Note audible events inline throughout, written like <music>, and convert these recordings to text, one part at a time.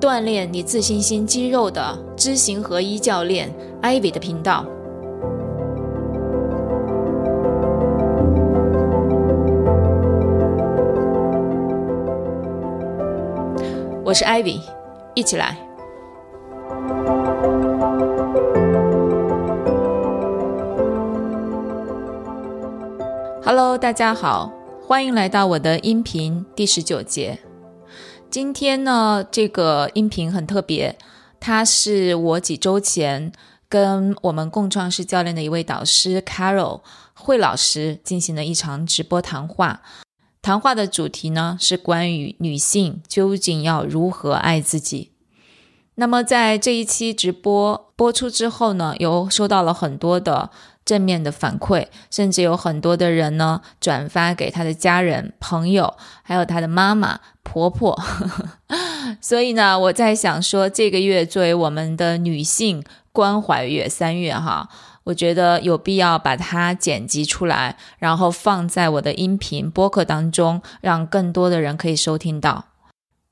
锻炼你自信心肌肉的知行合一教练 Ivy 的频道。我是 Ivy，一起来。Hello，大家好，欢迎来到我的音频第十九节。今天呢，这个音频很特别，它是我几周前跟我们共创式教练的一位导师 Carol 慧老师进行的一场直播谈话。谈话的主题呢是关于女性究竟要如何爱自己。那么在这一期直播播出之后呢，有收到了很多的。正面的反馈，甚至有很多的人呢转发给他的家人、朋友，还有他的妈妈、婆婆。<laughs> 所以呢，我在想说，这个月作为我们的女性关怀月三月哈，我觉得有必要把它剪辑出来，然后放在我的音频播客当中，让更多的人可以收听到。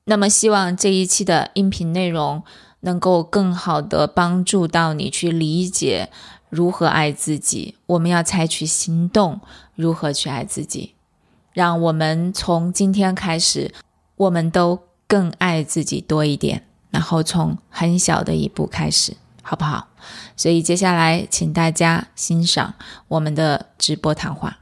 那么，希望这一期的音频内容能够更好的帮助到你去理解。如何爱自己？我们要采取行动，如何去爱自己？让我们从今天开始，我们都更爱自己多一点。然后从很小的一步开始，好不好？所以接下来，请大家欣赏我们的直播谈话。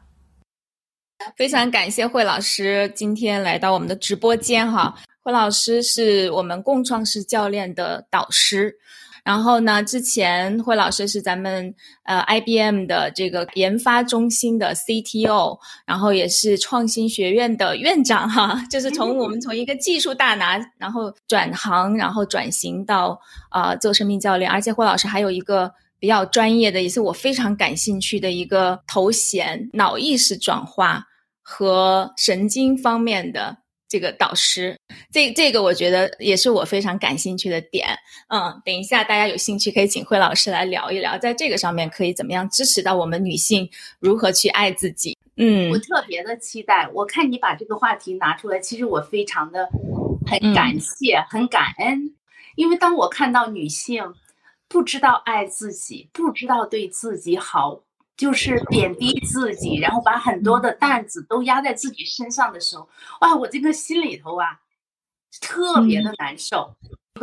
非常感谢惠老师今天来到我们的直播间哈。惠老师是我们共创式教练的导师。然后呢？之前惠老师是咱们呃 IBM 的这个研发中心的 CTO，然后也是创新学院的院长哈。就是从我们从一个技术大拿，然后转行，然后转型到啊做生命教练。而且慧老师还有一个比较专业的，也是我非常感兴趣的一个头衔——脑意识转化和神经方面的。这个导师，这这个我觉得也是我非常感兴趣的点。嗯，等一下大家有兴趣可以请慧老师来聊一聊，在这个上面可以怎么样支持到我们女性如何去爱自己。嗯，我特别的期待。我看你把这个话题拿出来，其实我非常的很感谢、很感恩，因为当我看到女性不知道爱自己，不知道对自己好。就是贬低自己，然后把很多的担子都压在自己身上的时候，哇，我这个心里头啊，特别的难受。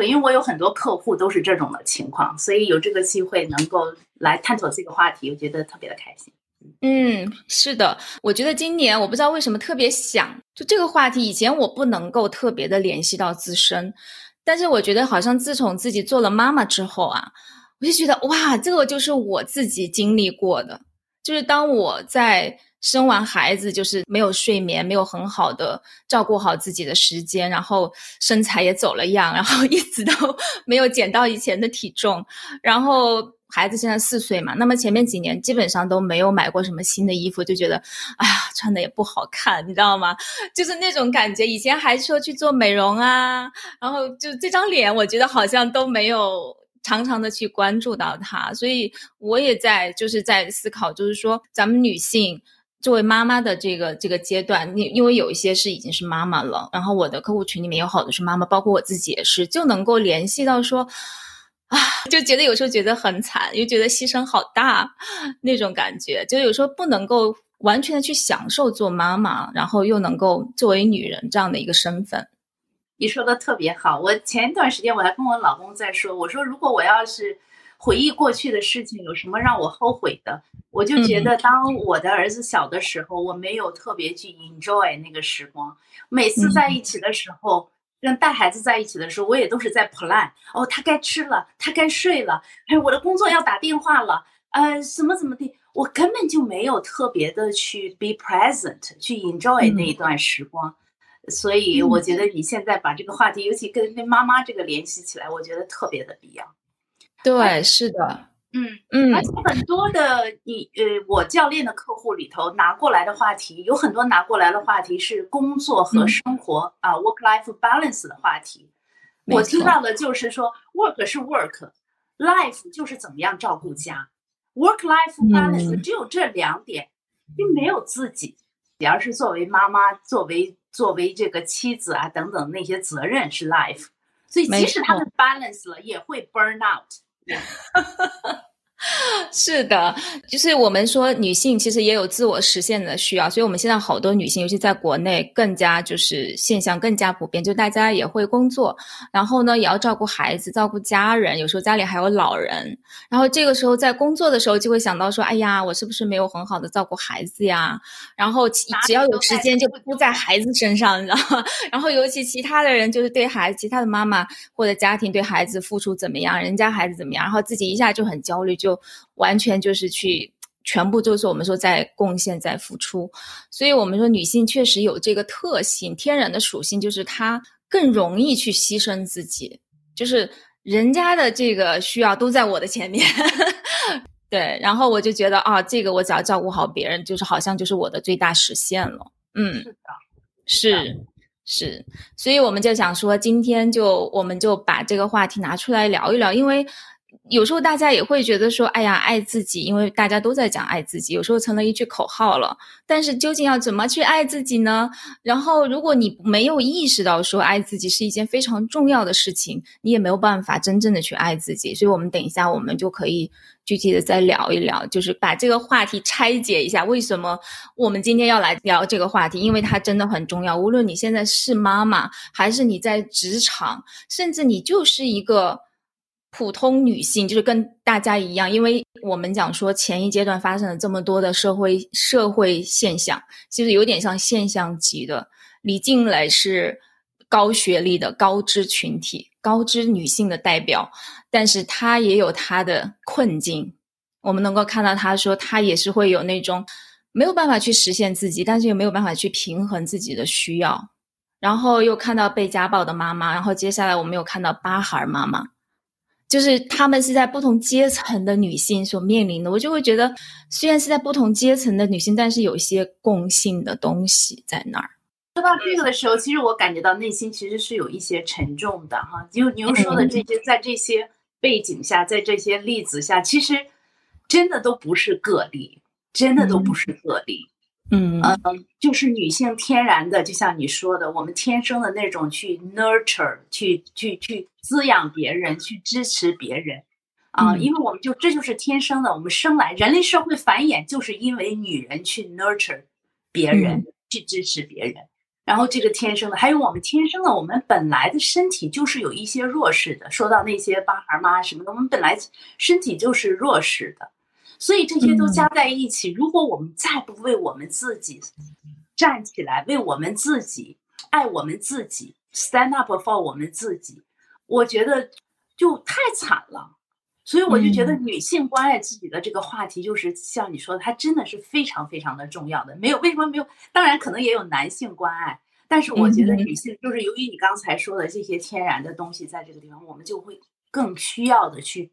因为我有很多客户都是这种的情况，所以有这个机会能够来探索这个话题，我觉得特别的开心。嗯，是的，我觉得今年我不知道为什么特别想就这个话题，以前我不能够特别的联系到自身，但是我觉得好像自从自己做了妈妈之后啊。我就觉得哇，这个就是我自己经历过的，就是当我在生完孩子，就是没有睡眠，没有很好的照顾好自己的时间，然后身材也走了样，然后 <laughs> 一直都没有减到以前的体重，然后孩子现在四岁嘛，那么前面几年基本上都没有买过什么新的衣服，就觉得哎呀，穿的也不好看，你知道吗？就是那种感觉。以前还说去做美容啊，然后就这张脸，我觉得好像都没有。常常的去关注到他，所以我也在就是在思考，就是说咱们女性作为妈妈的这个这个阶段，因因为有一些是已经是妈妈了，然后我的客户群里面有好多是妈妈，包括我自己也是，就能够联系到说啊，就觉得有时候觉得很惨，又觉得牺牲好大那种感觉，就有时候不能够完全的去享受做妈妈，然后又能够作为女人这样的一个身份。你说的特别好，我前一段时间我还跟我老公在说，我说如果我要是回忆过去的事情，有什么让我后悔的，我就觉得当我的儿子小的时候，我没有特别去 enjoy 那个时光。每次在一起的时候，跟带孩子在一起的时候，我也都是在 plan。哦，他该吃了，他该睡了，哎，我的工作要打电话了，呃，什么怎么地，我根本就没有特别的去 be present，去 enjoy 那一段时光。所以我觉得你现在把这个话题，尤其跟跟妈妈这个联系起来，我觉得特别的必要。对，是的，嗯嗯，而且很多的你呃，我教练的客户里头拿过来的话题，有很多拿过来的话题是工作和生活啊，work-life balance 的话题。我听到。的就是说，work 是 work，life 就是怎么样照顾家，work-life balance 只有这两点，并没有自己，而是作为妈妈，作为作为这个妻子啊等等那些责任是 life，所以即使他们 balance 了，也会 burn out。<laughs> <laughs> 是的，就是我们说女性其实也有自我实现的需要，所以我们现在好多女性，尤其在国内，更加就是现象更加普遍，就大家也会工作，然后呢也要照顾孩子、照顾家人，有时候家里还有老人，然后这个时候在工作的时候就会想到说，哎呀，我是不是没有很好的照顾孩子呀？然后只要有时间就扑在孩子身上，你知道吗？然后尤其其他的人就是对孩子，其他的妈妈或者家庭对孩子付出怎么样，人家孩子怎么样，然后自己一下就很焦虑，就。完全就是去，全部就是我们说在贡献，在付出，所以我们说女性确实有这个特性，天然的属性就是她更容易去牺牲自己，就是人家的这个需要都在我的前面，<laughs> 对，然后我就觉得啊，这个我只要照顾好别人，就是好像就是我的最大实现了，嗯，是的，是是，所以我们就想说，今天就我们就把这个话题拿出来聊一聊，因为。有时候大家也会觉得说，哎呀，爱自己，因为大家都在讲爱自己，有时候成了一句口号了。但是究竟要怎么去爱自己呢？然后，如果你没有意识到说爱自己是一件非常重要的事情，你也没有办法真正的去爱自己。所以，我们等一下，我们就可以具体的再聊一聊，就是把这个话题拆解一下。为什么我们今天要来聊这个话题？因为它真的很重要。无论你现在是妈妈，还是你在职场，甚至你就是一个。普通女性就是跟大家一样，因为我们讲说前一阶段发生了这么多的社会社会现象，其实有点像现象级的。李静蕾是高学历的高知群体、高知女性的代表，但是她也有她的困境。我们能够看到，她说她也是会有那种没有办法去实现自己，但是又没有办法去平衡自己的需要。然后又看到被家暴的妈妈，然后接下来我们又看到八孩妈妈。就是她们是在不同阶层的女性所面临的，我就会觉得，虽然是在不同阶层的女性，但是有一些共性的东西在那儿。说到这个的时候，其实我感觉到内心其实是有一些沉重的哈。就你又说的这些，在这些背景下，在这些例子下，其实真的都不是个例，真的都不是个例。嗯嗯，就是女性天然的，就像你说的，我们天生的那种去 nurture，去去去滋养别人，去支持别人，啊，因为我们就这就是天生的，我们生来人类社会繁衍就是因为女人去 nurture 别人，去支持别人，然后这个天生的，还有我们天生的，我们本来的身体就是有一些弱势的。说到那些八孩妈什么的，我们本来身体就是弱势的。所以这些都加在一起，如果我们再不为我们自己站起来，为我们自己爱我们自己，stand up for 我们自己，我觉得就太惨了。所以我就觉得女性关爱自己的这个话题，就是像你说的，它真的是非常非常的重要的。没有为什么没有？当然可能也有男性关爱，但是我觉得女性就是由于你刚才说的这些天然的东西，在这个地方，我们就会更需要的去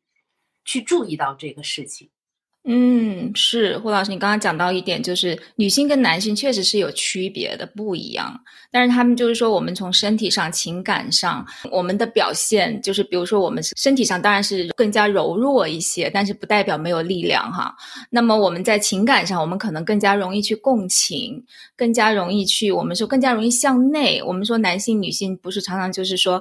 去注意到这个事情。嗯，是胡老师，你刚刚讲到一点，就是女性跟男性确实是有区别的，不一样。但是他们就是说，我们从身体上、情感上，我们的表现，就是比如说我们身体上当然是更加柔弱一些，但是不代表没有力量哈。那么我们在情感上，我们可能更加容易去共情，更加容易去，我们说更加容易向内。我们说男性、女性不是常常就是说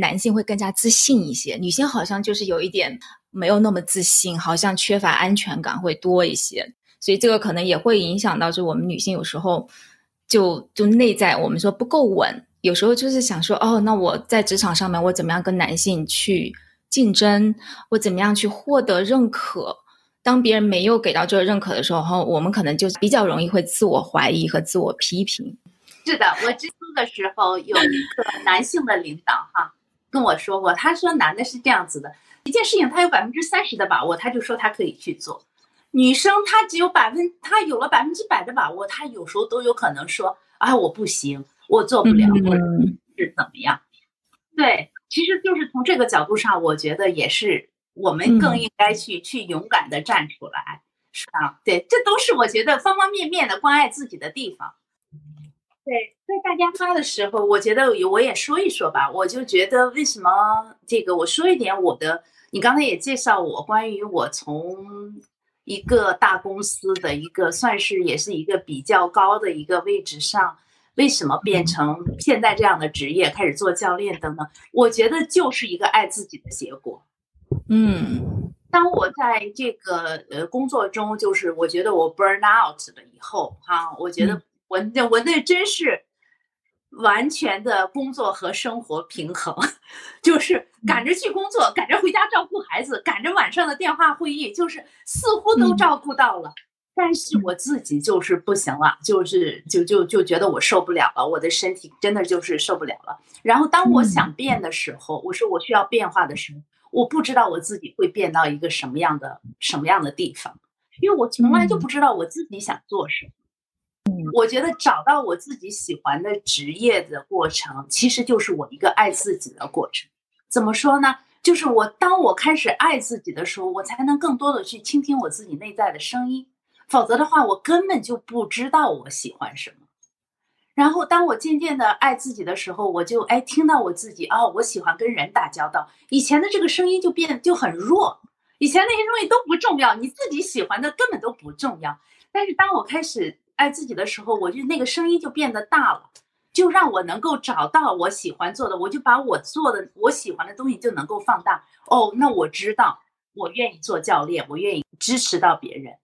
男性会更加自信一些，女性好像就是有一点。没有那么自信，好像缺乏安全感会多一些，所以这个可能也会影响到，就我们女性有时候就就内在我们说不够稳，有时候就是想说，哦，那我在职场上面我怎么样跟男性去竞争，我怎么样去获得认可？当别人没有给到这个认可的时候，我们可能就比较容易会自我怀疑和自我批评。是的，我之初的时候有一个男性的领导哈跟我说过，他说男的是这样子的。一件事情，他有百分之三十的把握，他就说他可以去做。女生她只有百分，她有了百分之百的把握，她有时候都有可能说：“啊，我不行，我做不了，或者是怎么样。”对，其实就是从这个角度上，我觉得也是我们更应该去去勇敢的站出来，是吧？对，这都是我觉得方方面面的关爱自己的地方。对，在大家发的时候，我觉得我也说一说吧。我就觉得为什么这个，我说一点我的。你刚才也介绍我关于我从一个大公司的一个算是也是一个比较高的一个位置上，为什么变成现在这样的职业，开始做教练等等。我觉得就是一个爱自己的结果。嗯，当我在这个呃工作中，就是我觉得我 burn out 了以后，哈，我觉得我那我那真是完全的工作和生活平衡，<laughs> 就是赶着去工作，赶着回家照顾孩子，赶着晚上的电话会议，就是似乎都照顾到了，但是我自己就是不行了，就是就就就觉得我受不了了，我的身体真的就是受不了了。然后当我想变的时候，我说我需要变化的时候。我不知道我自己会变到一个什么样的什么样的地方，因为我从来就不知道我自己想做什么。我觉得找到我自己喜欢的职业的过程，其实就是我一个爱自己的过程。怎么说呢？就是我当我开始爱自己的时候，我才能更多的去倾听我自己内在的声音。否则的话，我根本就不知道我喜欢什么。然后，当我渐渐的爱自己的时候，我就哎听到我自己啊，我喜欢跟人打交道。以前的这个声音就变就很弱，以前那些东西都不重要，你自己喜欢的根本都不重要。但是当我开始爱自己的时候，我就那个声音就变得大了，就让我能够找到我喜欢做的，我就把我做的我喜欢的东西就能够放大。哦，那我知道我愿意做教练，我愿意支持到别人。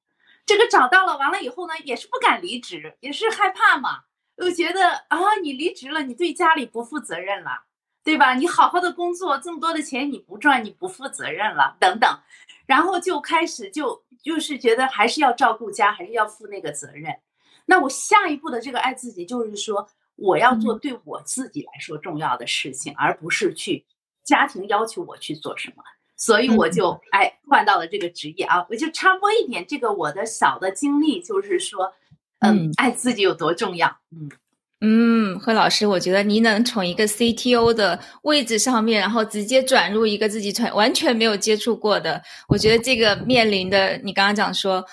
这个找到了，完了以后呢，也是不敢离职，也是害怕嘛。又觉得啊，你离职了，你对家里不负责任了，对吧？你好好的工作，这么多的钱你不赚，你不负责任了，等等，然后就开始就就是觉得还是要照顾家，还是要负那个责任。那我下一步的这个爱自己，就是说我要做对我自己来说重要的事情，而不是去家庭要求我去做什么。所以我就哎换到了这个职业啊，我就插播一点这个我的小的经历，就是说。嗯，爱自己有多重要？嗯嗯，何老师，我觉得您能从一个 CTO 的位置上面，然后直接转入一个自己全完全没有接触过的，我觉得这个面临的，你刚刚讲说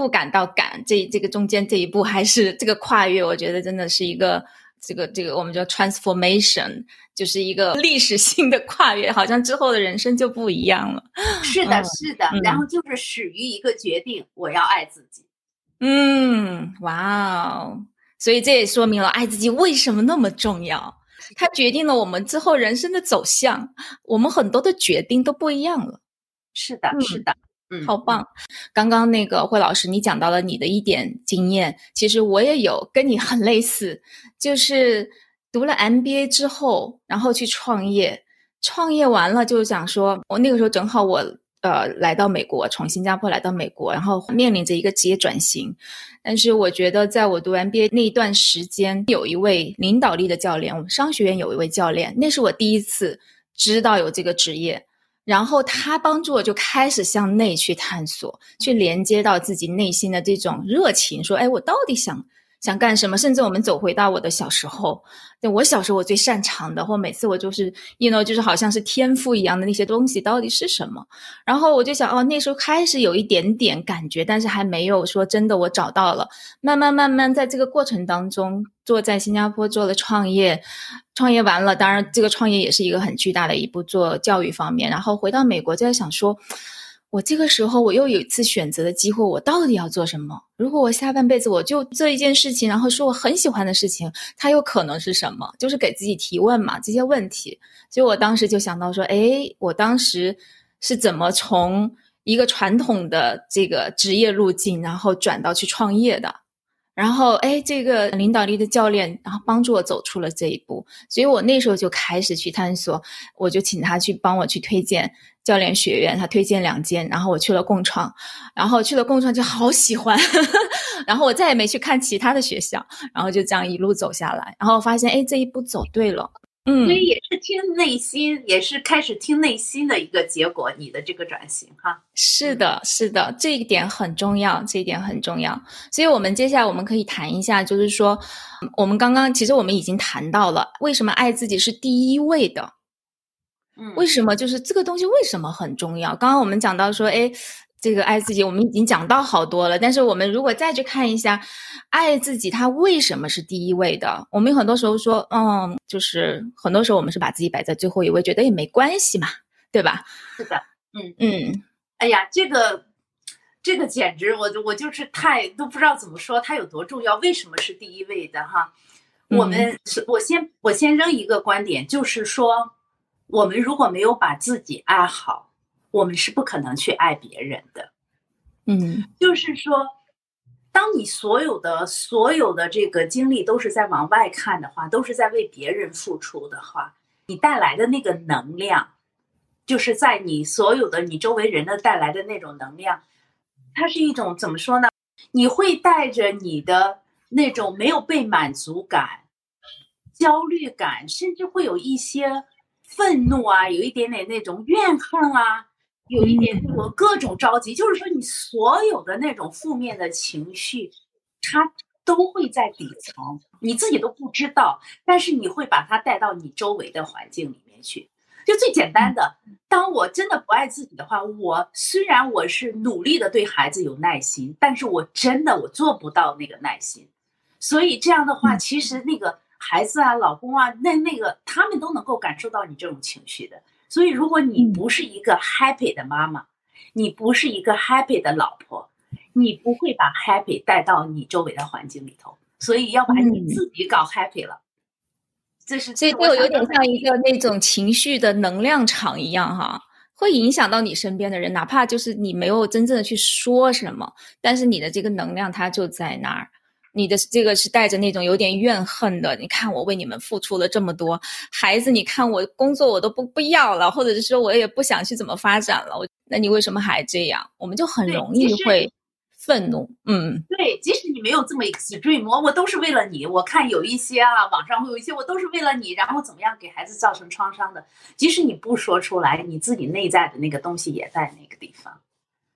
不敢到敢，这这个中间这一步还是这个跨越，我觉得真的是一个这个这个我们叫 transformation，就是一个历史性的跨越，好像之后的人生就不一样了。是的，是的，然后就是始于一个决定，我要爱自己。嗯，哇哦！所以这也说明了爱自己为什么那么重要。它决定了我们之后人生的走向，我们很多的决定都不一样了。是的，是的，嗯，好棒。刚刚那个惠老师，你讲到了你的一点经验，其实我也有跟你很类似，就是读了 MBA 之后，然后去创业，创业完了就想说，我那个时候正好我。呃，来到美国，从新加坡来到美国，然后面临着一个职业转型。但是我觉得，在我读 MBA 那一段时间，有一位领导力的教练，我们商学院有一位教练，那是我第一次知道有这个职业。然后他帮助我就开始向内去探索，去连接到自己内心的这种热情，说：“哎，我到底想？”想干什么？甚至我们走回到我的小时候，对我小时候我最擅长的，或每次我就是，you know，就是好像是天赋一样的那些东西到底是什么？然后我就想，哦，那时候开始有一点点感觉，但是还没有说真的我找到了。慢慢慢慢在这个过程当中，做在新加坡做了创业，创业完了，当然这个创业也是一个很巨大的一步，做教育方面。然后回到美国，就在想说。我这个时候，我又有一次选择的机会，我到底要做什么？如果我下半辈子我就做一件事情，然后说我很喜欢的事情，它有可能是什么？就是给自己提问嘛，这些问题。所以我当时就想到说，哎，我当时是怎么从一个传统的这个职业路径，然后转到去创业的？然后，哎，这个领导力的教练，然后帮助我走出了这一步。所以我那时候就开始去探索，我就请他去帮我去推荐。教练学院，他推荐两间，然后我去了共创，然后去了共创就好喜欢，<laughs> 然后我再也没去看其他的学校，然后就这样一路走下来，然后发现哎这一步走对了，嗯，所以也是听内心，也是开始听内心的一个结果，你的这个转型哈，是的，是的，这一点很重要，这一点很重要，所以我们接下来我们可以谈一下，就是说我们刚刚其实我们已经谈到了为什么爱自己是第一位的。嗯，为什么？就是这个东西为什么很重要？刚刚我们讲到说，哎，这个爱自己，我们已经讲到好多了。但是我们如果再去看一下，爱自己它为什么是第一位的？我们很多时候说，嗯，就是很多时候我们是把自己摆在最后一位，觉得也没关系嘛，对吧？是的，嗯嗯，哎呀，这个这个简直，我我就是太都不知道怎么说，它有多重要，为什么是第一位的哈？我们是，我先我先扔一个观点，就是说，我们如果没有把自己爱好，我们是不可能去爱别人的。嗯，就是说，当你所有的所有的这个精力都是在往外看的话，都是在为别人付出的话，你带来的那个能量，就是在你所有的你周围人的带来的那种能量，它是一种怎么说呢？你会带着你的那种没有被满足感、焦虑感，甚至会有一些愤怒啊，有一点点那种怨恨啊。有一点我各种着急，就是说你所有的那种负面的情绪，它都会在底层，你自己都不知道，但是你会把它带到你周围的环境里面去。就最简单的，当我真的不爱自己的话，我虽然我是努力的对孩子有耐心，但是我真的我做不到那个耐心。所以这样的话，其实那个孩子啊、老公啊，那那个他们都能够感受到你这种情绪的。所以，如果你不是一个 happy 的妈妈，你不是一个 happy 的老婆，你不会把 happy 带到你周围的环境里头。所以，要把你自己搞 happy 了。这是这就有点像一个那种情绪的能量场一样哈，会影响到你身边的人，哪怕就是你没有真正的去说什么，但是你的这个能量它就在那儿。你的这个是带着那种有点怨恨的，你看我为你们付出了这么多，孩子，你看我工作我都不不要了，或者是说我也不想去怎么发展了，我那你为什么还这样？我们就很容易会愤怒，嗯，对，即使你没有这么 extreme，我我都是为了你，我看有一些啊，网上会有一些我都是为了你，然后怎么样给孩子造成创伤的，即使你不说出来，你自己内在的那个东西也在那个地方，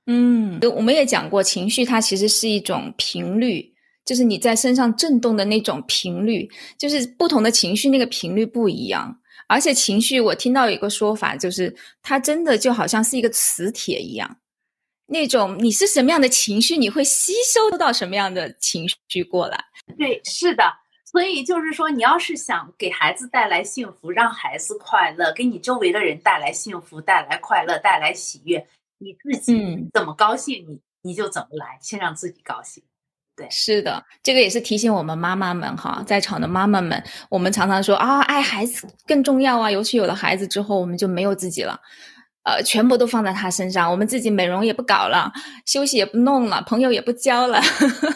嗯，我们也讲过，情绪它其实是一种频率。就是你在身上震动的那种频率，就是不同的情绪那个频率不一样。而且情绪，我听到有一个说法，就是它真的就好像是一个磁铁一样，那种你是什么样的情绪，你会吸收到什么样的情绪过来。对，是的。所以就是说，你要是想给孩子带来幸福，让孩子快乐，给你周围的人带来幸福、带来快乐、带来喜悦，你自己怎么高兴，你你就怎么来，先让自己高兴。对，是的，这个也是提醒我们妈妈们哈，在场的妈妈们，我们常常说啊，爱孩子更重要啊，尤其有了孩子之后，我们就没有自己了，呃，全部都放在他身上，我们自己美容也不搞了，休息也不弄了，朋友也不交了，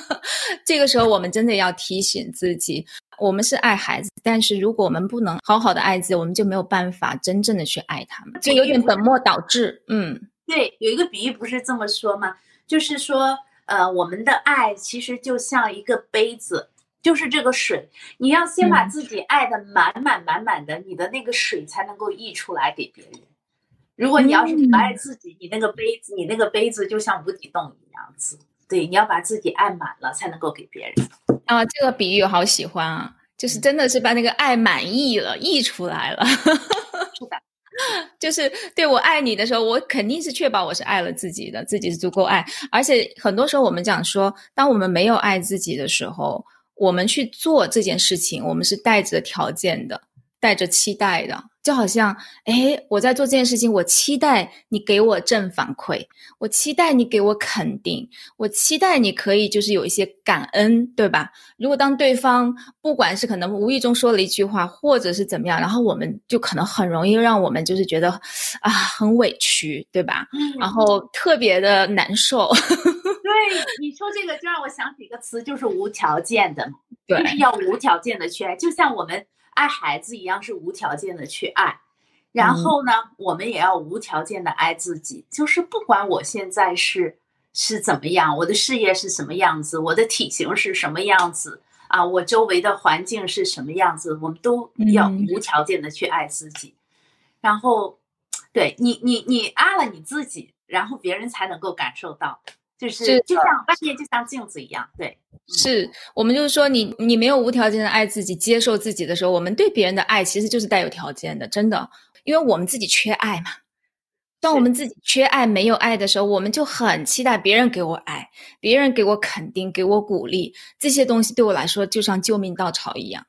<laughs> 这个时候我们真的要提醒自己，我们是爱孩子，但是如果我们不能好好的爱自己，我们就没有办法真正的去爱他们，就有点本末倒置。嗯，对，有一个比喻不是这么说吗？就是说。呃，我们的爱其实就像一个杯子，就是这个水，你要先把自己爱的满满满满的，你的那个水才能够溢出来给别人。如果你要是不爱自己，你那个杯子，你那个杯子就像无底洞一样子。对，你要把自己爱满了，才能够给别人。啊，这个比喻好喜欢啊，就是真的是把那个爱满溢了，溢出来了。<laughs> 是的。<laughs> 就是对我爱你的时候，我肯定是确保我是爱了自己的，自己是足够爱。而且很多时候我们讲说，当我们没有爱自己的时候，我们去做这件事情，我们是带着条件的。带着期待的，就好像，哎，我在做这件事情，我期待你给我正反馈，我期待你给我肯定，我期待你可以就是有一些感恩，对吧？如果当对方不管是可能无意中说了一句话，或者是怎么样，然后我们就可能很容易让我们就是觉得啊很委屈，对吧？然后特别的难受。<laughs> 对，你说这个就让我想起一个词，就是无条件的，对，就是要无条件的去爱，就像我们。爱孩子一样是无条件的去爱，然后呢，我们也要无条件的爱自己。就是不管我现在是是怎么样，我的事业是什么样子，我的体型是什么样子啊，我周围的环境是什么样子，我们都要无条件的去爱自己。然后，对你，你，你爱了你自己，然后别人才能够感受到。就是就像外面就像镜子一样，对，是我们就是说，你你没有无条件的爱自己、接受自己的时候，我们对别人的爱其实就是带有条件的，真的。因为我们自己缺爱嘛。当我们自己缺爱、没有爱的时候，我们就很期待别人给我爱，别人给我肯定、给我鼓励，这些东西对我来说就像救命稻草一样。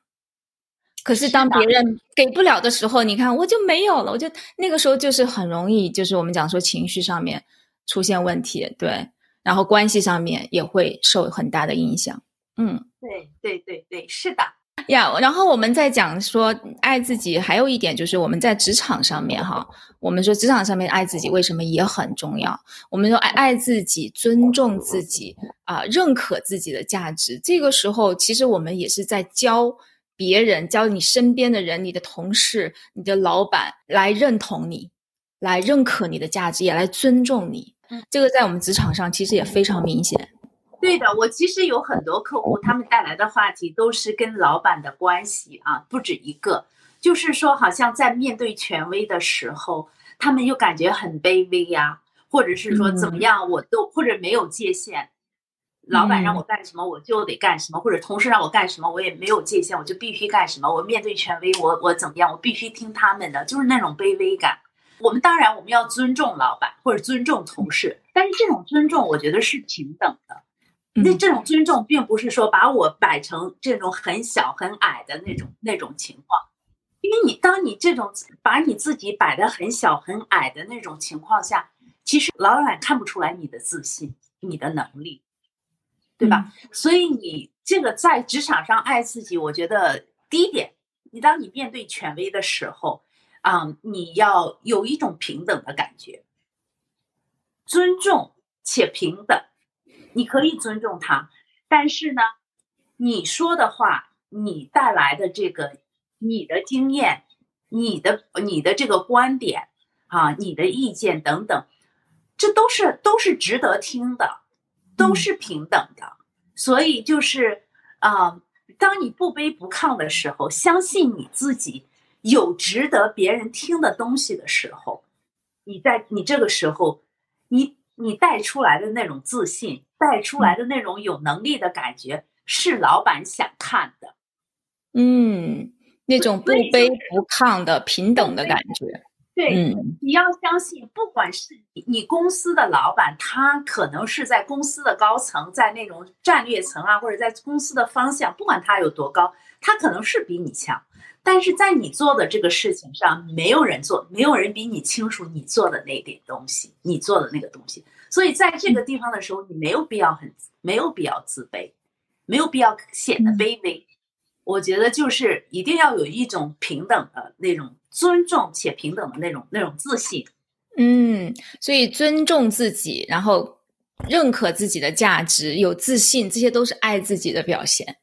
可是当别人给不了的时候，你看我就没有了，我就那个时候就是很容易，就是我们讲说情绪上面出现问题，对，然后关系上面也会受很大的影响。嗯，对对对对，是的。呀，然后我们在讲说爱自己，还有一点就是我们在职场上面哈，我们说职场上面爱自己为什么也很重要？我们说爱爱自己，尊重自己啊，认可自己的价值。这个时候，其实我们也是在教别人，教你身边的人，你的同事、你的老板来认同你，来认可你的价值，也来尊重你。这个在我们职场上其实也非常明显。对的，我其实有很多客户，他们带来的话题都是跟老板的关系啊，不止一个。就是说，好像在面对权威的时候，他们又感觉很卑微呀，或者是说怎么样，我都或者没有界限。老板让我干什么，我就得干什么；或者同事让我干什么，我也没有界限，我就必须干什么。我面对权威，我我怎么样，我必须听他们的，就是那种卑微感。我们当然我们要尊重老板或者尊重同事，但是这种尊重，我觉得是平等的。那这种尊重，并不是说把我摆成这种很小很矮的那种那种情况，因为你当你这种把你自己摆的很小很矮的那种情况下，其实老板看不出来你的自信、你的能力，对吧？所以你这个在职场上爱自己，我觉得第一点，你当你面对权威的时候，啊，你要有一种平等的感觉，尊重且平等。你可以尊重他，但是呢，你说的话，你带来的这个，你的经验，你的你的这个观点啊，你的意见等等，这都是都是值得听的，都是平等的。所以就是啊，当你不卑不亢的时候，相信你自己有值得别人听的东西的时候，你在你这个时候，你。你带出来的那种自信，带出来的那种有能力的感觉，是老板想看的。嗯，那种不卑不亢的平等的感觉。对，你要相信，不管是你你公司的老板，他可能是在公司的高层，在那种战略层啊，或者在公司的方向，不管他有多高，他可能是比你强。但是在你做的这个事情上，没有人做，没有人比你清楚你做的那点东西，你做的那个东西。所以在这个地方的时候，你没有必要很没有必要自卑，没有必要显得卑微。我觉得就是一定要有一种平等的那种尊重且平等的那种那种自信。嗯，所以尊重自己，然后认可自己的价值，有自信，这些都是爱自己的表现。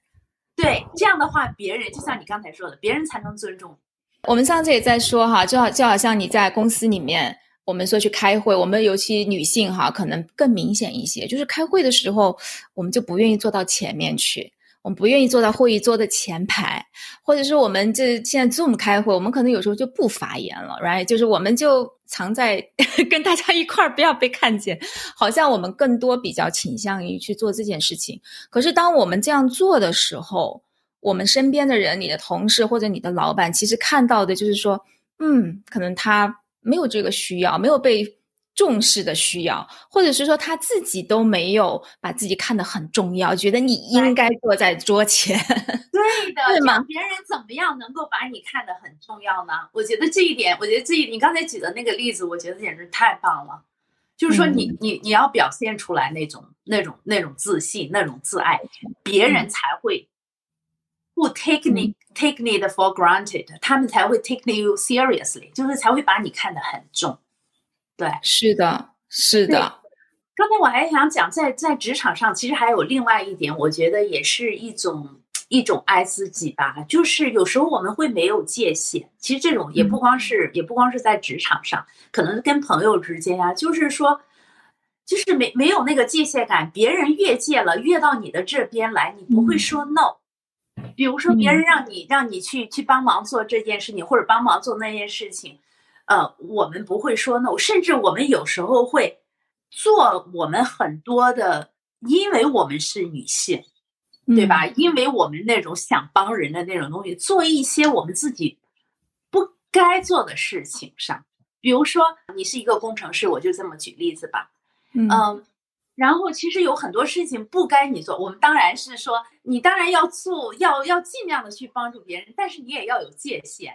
对，这样的话，别人就像你刚才说的，别人才能尊重。我们上次也在说哈，就好就好像你在公司里面，我们说去开会，我们尤其女性哈，可能更明显一些，就是开会的时候，我们就不愿意坐到前面去。我们不愿意坐到会议桌的前排，或者是我们这现在 Zoom 开会，我们可能有时候就不发言了，right？就是我们就藏在 <laughs> 跟大家一块儿，不要被看见，好像我们更多比较倾向于去做这件事情。可是当我们这样做的时候，我们身边的人，你的同事或者你的老板，其实看到的就是说，嗯，可能他没有这个需要，没有被。重视的需要，或者是说他自己都没有把自己看得很重要，觉得你应该坐在桌前。对的，<laughs> 对吗？别人怎么样能够把你看得很重要呢？我觉得这一点，我觉得这一你刚才举的那个例子，我觉得简直太棒了。就是说，你你你要表现出来那种那种那种自信，那种自爱，别人才会不 take me take me for granted，他们才会 take you seriously，就是才会把你看得很重。对，是的，是的。刚才我还想讲，在在职场上，其实还有另外一点，我觉得也是一种一种爱自己吧。就是有时候我们会没有界限，其实这种也不光是也不光是在职场上，可能跟朋友之间啊，就是说，就是没没有那个界限感。别人越界了，越到你的这边来，你不会说 no。比如说，别人让你让你去去帮忙做这件事情，或者帮忙做那件事情。呃，我们不会说 no，甚至我们有时候会做我们很多的，因为我们是女性，对吧？因为我们那种想帮人的那种东西，做一些我们自己不该做的事情上。比如说，你是一个工程师，我就这么举例子吧。嗯，然后其实有很多事情不该你做，我们当然是说，你当然要做，要要尽量的去帮助别人，但是你也要有界限，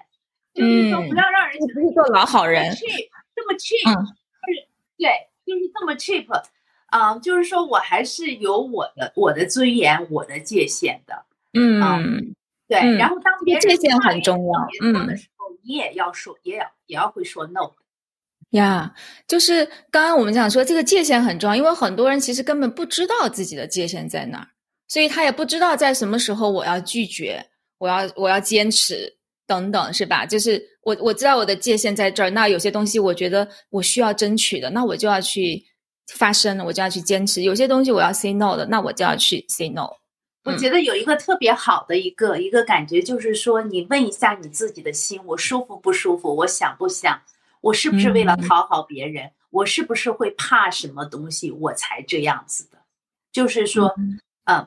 就是说不要让人不是做老好人，cheap 这么 cheap，就是对，就是这么 cheap，啊，就是说我还是有我的我的尊严，我的界限的，嗯，对，然后当别人界限很重要，嗯的时候，你也要说，也要也要会说 no。呀，就是刚刚我们讲说这个界限很重要，因为很多人其实根本不知道自己的界限在哪儿，所以他也不知道在什么时候我要拒绝，我要我要坚持等等，是吧？就是我我知道我的界限在这儿，那有些东西我觉得我需要争取的，那我就要去发声，我就要去坚持；有些东西我要 say no 的，那我就要去 say no。我觉得有一个特别好的一个一个感觉，就是说你问一下你自己的心，我舒服不舒服？我想不想？我是不是为了讨好别人？我是不是会怕什么东西我才这样子的？就是说，嗯，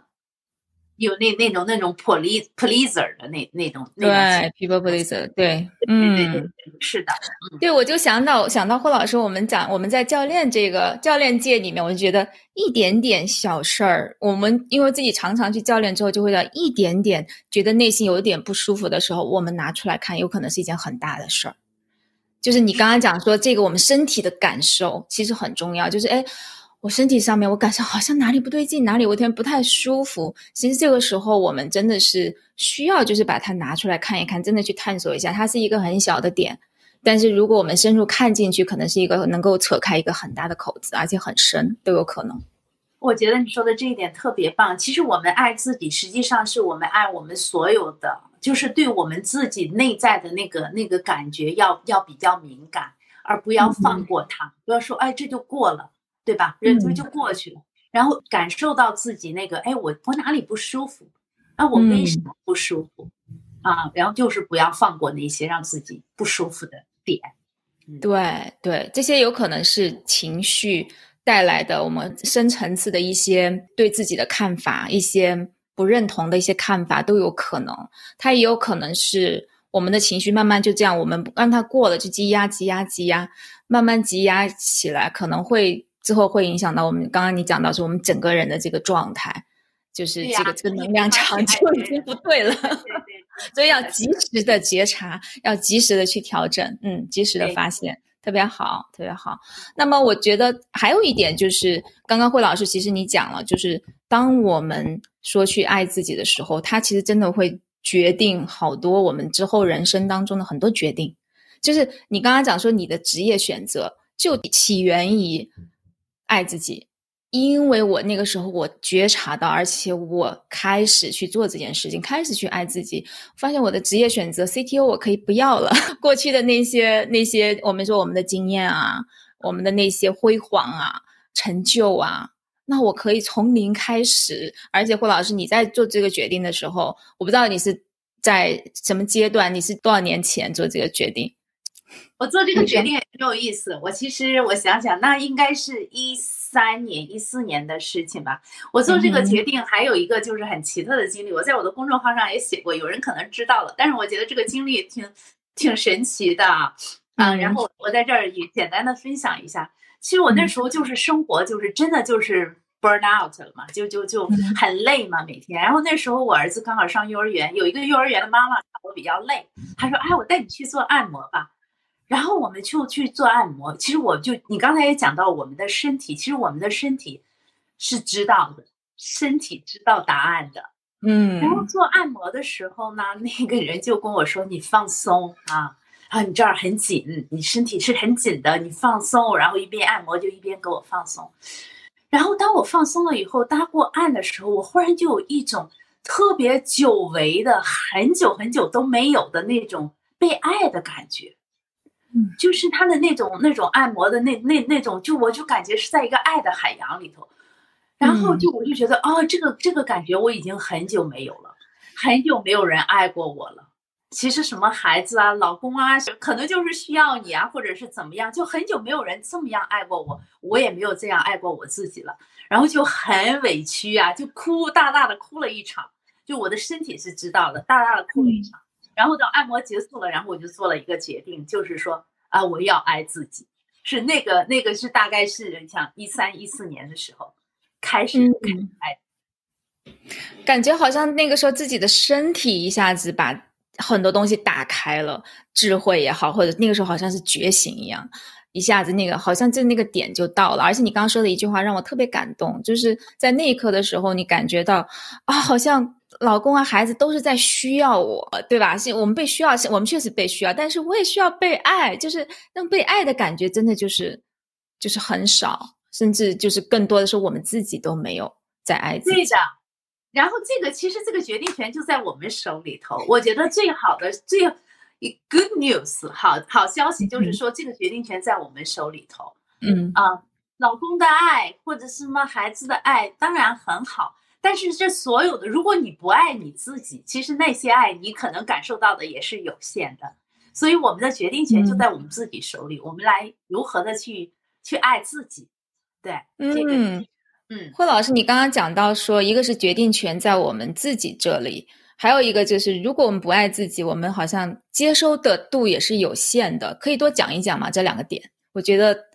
有那那种那种 please pleaser 的那那种对 people pleaser 对，嗯，对对对，是的，对，我就想到想到霍老师，我们讲我们在教练这个教练界里面，我就觉得一点点小事儿，我们因为自己常常去教练之后，就会在一点点觉得内心有点不舒服的时候，我们拿出来看，有可能是一件很大的事儿。就是你刚刚讲说这个，我们身体的感受其实很重要。就是，哎，我身体上面我感受好像哪里不对劲，哪里我天不太舒服。其实这个时候我们真的是需要，就是把它拿出来看一看，真的去探索一下。它是一个很小的点，但是如果我们深入看进去，可能是一个能够扯开一个很大的口子，而且很深都有可能。我觉得你说的这一点特别棒。其实我们爱自己，实际上是我们爱我们所有的。就是对我们自己内在的那个那个感觉要要比较敏感，而不要放过它，不要说哎这就过了，对吧？忍住就过去了，然后感受到自己那个哎我我哪里不舒服，啊我为什么不舒服啊？然后就是不要放过那些让自己不舒服的点。对对，这些有可能是情绪带来的，我们深层次的一些对自己的看法，一些。不认同的一些看法都有可能，它也有可能是我们的情绪慢慢就这样，我们让它过了就积压、积压、积压，慢慢积压起来，可能会之后会影响到我们。刚刚你讲到是我们整个人的这个状态，就是这个这个能量场就已经不对了，<laughs> 所以要及时的觉察，要及时的去调整，嗯，及时的发现，特别好，特别好。那么我觉得还有一点就是，刚刚慧老师其实你讲了，就是当我们。说去爱自己的时候，它其实真的会决定好多我们之后人生当中的很多决定。就是你刚刚讲说，你的职业选择就起源于爱自己，因为我那个时候我觉察到，而且我开始去做这件事情，开始去爱自己，发现我的职业选择 CTO 我可以不要了，<laughs> 过去的那些那些我们说我们的经验啊，我们的那些辉煌啊，成就啊。那我可以从零开始，而且霍老师，你在做这个决定的时候，我不知道你是在什么阶段，你是多少年前做这个决定？<laughs> 我做这个决定也挺有意思。我其实我想想，那应该是一三年、一四年的事情吧。我做这个决定还有一个就是很奇特的经历，我在我的公众号上也写过，有人可能知道了，但是我觉得这个经历挺挺神奇的啊。然后我在这儿也简单的分享一下。其实我那时候就是生活，就是真的就是 burn out 了嘛，就就就很累嘛，每天。然后那时候我儿子刚好上幼儿园，有一个幼儿园的妈妈我比较累，她说：“哎，我带你去做按摩吧。”然后我们就去做按摩。其实我就你刚才也讲到我们的身体，其实我们的身体是知道的，身体知道答案的。嗯。然后做按摩的时候呢，<laughs> 那个人就跟我说：“你放松啊。”啊，你这儿很紧，你身体是很紧的，你放松，然后一边按摩就一边给我放松。然后当我放松了以后，搭过按的时候，我忽然就有一种特别久违的、很久很久都没有的那种被爱的感觉。嗯，就是他的那种那种按摩的那那那种，就我就感觉是在一个爱的海洋里头。然后就我就觉得，哦，这个这个感觉我已经很久没有了，很久没有人爱过我了。其实什么孩子啊、老公啊，可能就是需要你啊，或者是怎么样，就很久没有人这么样爱过我，我也没有这样爱过我自己了，然后就很委屈啊，就哭大大的哭了一场，就我的身体是知道的，大大的哭了一场，然后等按摩结束了，然后我就做了一个决定，就是说啊，我要爱自己。是那个那个是大概是像一三一四年的时候开始开始爱。感觉好像那个时候自己的身体一下子把很多东西打开了，智慧也好，或者那个时候好像是觉醒一样，一下子那个好像就那个点就到了。而且你刚刚说的一句话让我特别感动，就是在那一刻的时候，你感觉到啊，好像老公啊、孩子都是在需要我，对吧？是我们被需要，我们确实被需要，但是我也需要被爱，就是那种被爱的感觉，真的就是就是很少，甚至就是更多的是我们自己都没有在爱自己。对的然后这个其实这个决定权就在我们手里头。我觉得最好的最 good news 好好消息就是说这个决定权在我们手里头。嗯啊，老公的爱或者是什么孩子的爱当然很好，但是这所有的如果你不爱你自己，其实那些爱你可能感受到的也是有限的。所以我们的决定权就在我们自己手里，我们来如何的去去爱自己。对，这个。嗯，霍老师，你刚刚讲到说，一个是决定权在我们自己这里，还有一个就是，如果我们不爱自己，我们好像接收的度也是有限的。可以多讲一讲吗？这两个点，我觉得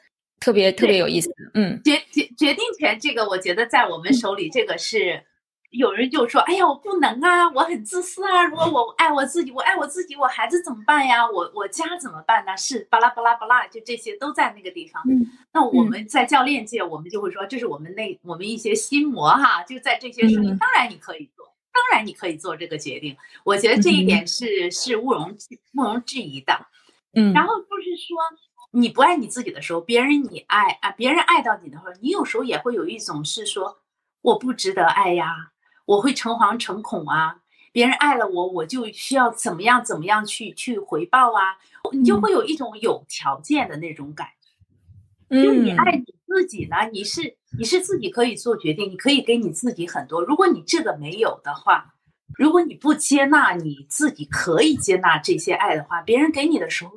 特别特别有意思。嗯，决决决定权这个，我觉得在我们手里，这个是。有人就说：“哎呀，我不能啊，我很自私啊！如果我爱我自己，我爱我自己，我孩子怎么办呀？我我家怎么办呢？是巴拉巴拉巴拉，就这些都在那个地方。嗯那我们在教练界，我们就会说，这是我们那我们一些心魔哈，就在这些事情。当然你可以做，当然你可以做这个决定。我觉得这一点是是毋容毋容置疑的。嗯，然后就是说，你不爱你自己的时候，别人你爱啊，别人爱到你的时候，你有时候也会有一种是说，我不值得爱呀。”我会诚惶诚恐啊！别人爱了我，我就需要怎么样怎么样去去回报啊！你就会有一种有条件的那种感觉。就你爱你自己呢，你是你是自己可以做决定，你可以给你自己很多。如果你这个没有的话，如果你不接纳你自己可以接纳这些爱的话，别人给你的时候，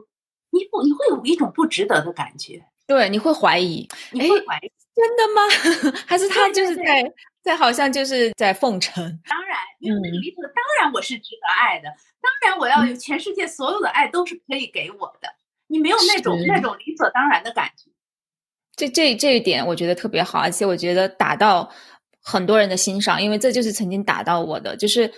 你不你会有一种不值得的感觉。对，你会怀疑，你会怀疑，真的吗？<laughs> 还是他就是在？在好像就是在奉承。当然，因为理所当然我是值得爱的，当然我要有全世界所有的爱都是可以给我的。你没有那种那种理所当然的感觉。这这这一点我觉得特别好，而且我觉得打到很多人的心上，因为这就是曾经打到我的。就是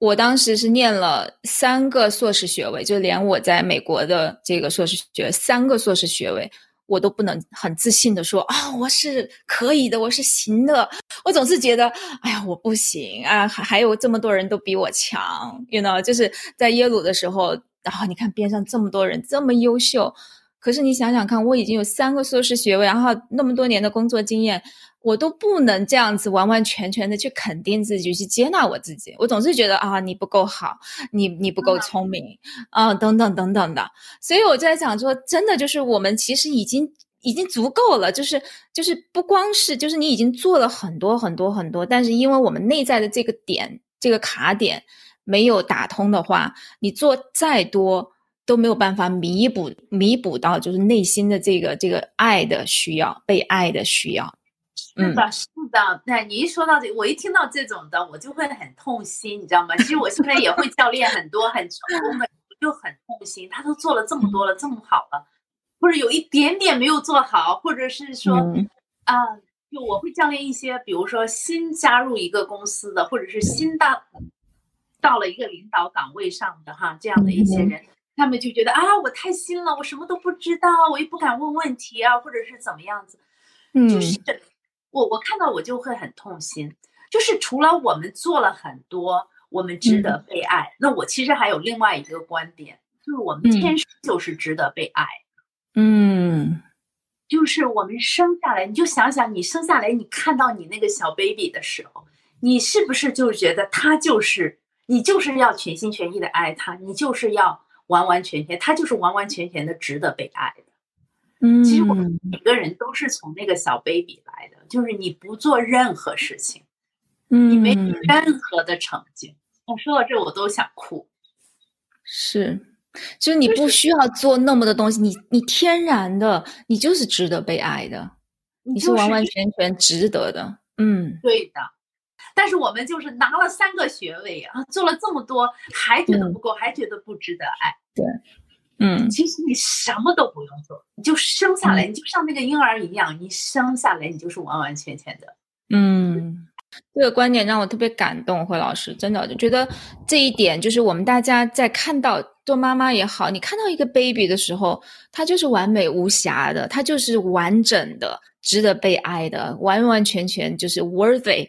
我当时是念了三个硕士学位，就连我在美国的这个硕士学三个硕士学位。我都不能很自信的说啊，我是可以的，我是行的。我总是觉得，哎呀，我不行啊，还还有这么多人都比我强，you know，就是在耶鲁的时候，然后你看边上这么多人这么优秀，可是你想想看，我已经有三个硕士学位，然后那么多年的工作经验。我都不能这样子完完全全的去肯定自己，去接纳我自己。我总是觉得啊，你不够好，你你不够聪明，啊，等等等等的。所以我就在想说，真的就是我们其实已经已经足够了，就是就是不光是就是你已经做了很多很多很多，但是因为我们内在的这个点这个卡点没有打通的话，你做再多都没有办法弥补弥补到就是内心的这个这个爱的需要，被爱的需要。是的，是的。那你一说到这，我一听到这种的，我就会很痛心，你知道吗？其实我现在也会教练很多很成功的，就很痛心。他都做了这么多了，这么好了，或者有一点点没有做好，或者是说，啊，就我会教练一些，比如说新加入一个公司的，或者是新到到了一个领导岗位上的哈，这样的一些人，他们就觉得啊，我太新了，我什么都不知道，我又不敢问问题啊，或者是怎么样子，嗯就是。我我看到我就会很痛心，就是除了我们做了很多，我们值得被爱。那我其实还有另外一个观点，就是我们天生就是值得被爱。嗯，就是我们生下来，你就想想，你生下来，你看到你那个小 baby 的时候，你是不是就觉得他就是你，就是要全心全意的爱他，你就是要完完全全，他就是完完全全的值得被爱的。嗯，其实我们每个人都是从那个小 baby 来的，就是你不做任何事情，嗯，你没有任何的成绩。我说到这，我都想哭。是，就是你不需要做那么多东西，你你天然的，你就是值得被爱的，你是完完全全值得的。嗯，对的。但是我们就是拿了三个学位啊，做了这么多，还觉得不够，还觉得不值得爱。对，嗯，其实你什么都不用做，你就生下来，你就像那个婴儿一样，你生下来你就是完完全全的。嗯，这个观点让我特别感动，惠老师真的就觉得这一点就是我们大家在看到做妈妈也好，你看到一个 baby 的时候，他就是完美无瑕的，他就是完整的，值得被爱的，完完全全就是 worthy。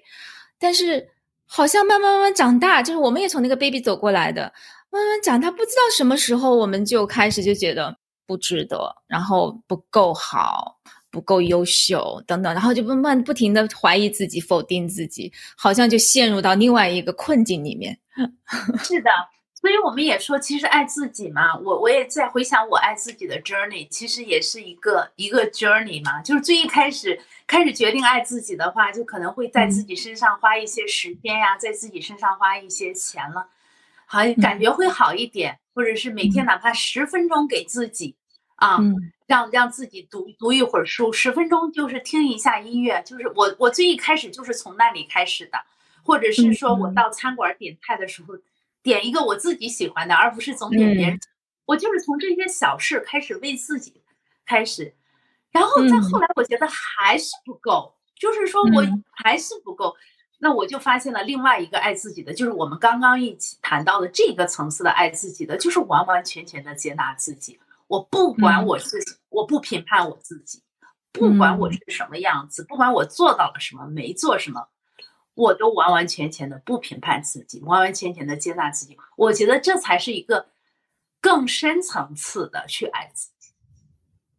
但是好像慢慢慢慢长大，就是我们也从那个 baby 走过来的，慢慢长大，不知道什么时候我们就开始就觉得不值得，然后不够好。不够优秀，等等，然后就慢慢不停的怀疑自己，否定自己，好像就陷入到另外一个困境里面。<laughs> 是的，所以我们也说，其实爱自己嘛，我我也在回想我爱自己的 journey，其实也是一个一个 journey 嘛，就是最一开始开始决定爱自己的话，就可能会在自己身上花一些时间呀，在自己身上花一些钱了，好感觉会好一点，或者是每天哪怕十分钟给自己。啊，让让自己读读一会儿书，十分钟就是听一下音乐，就是我我最一开始就是从那里开始的，或者是说我到餐馆点菜的时候，点一个我自己喜欢的，而不是总点别人。我就是从这些小事开始为自己开始，然后再后来我觉得还是不够，就是说我还是不够，那我就发现了另外一个爱自己的，就是我们刚刚一起谈到的这个层次的爱自己的，就是完完全全的接纳自己。我不管我是，我不评判我自己，不管我是什么样子，不管我做到了什么，没做什么，我都完完全全的不评判自己，完完全全的接纳自己。我觉得这才是一个更深层次的去爱自己。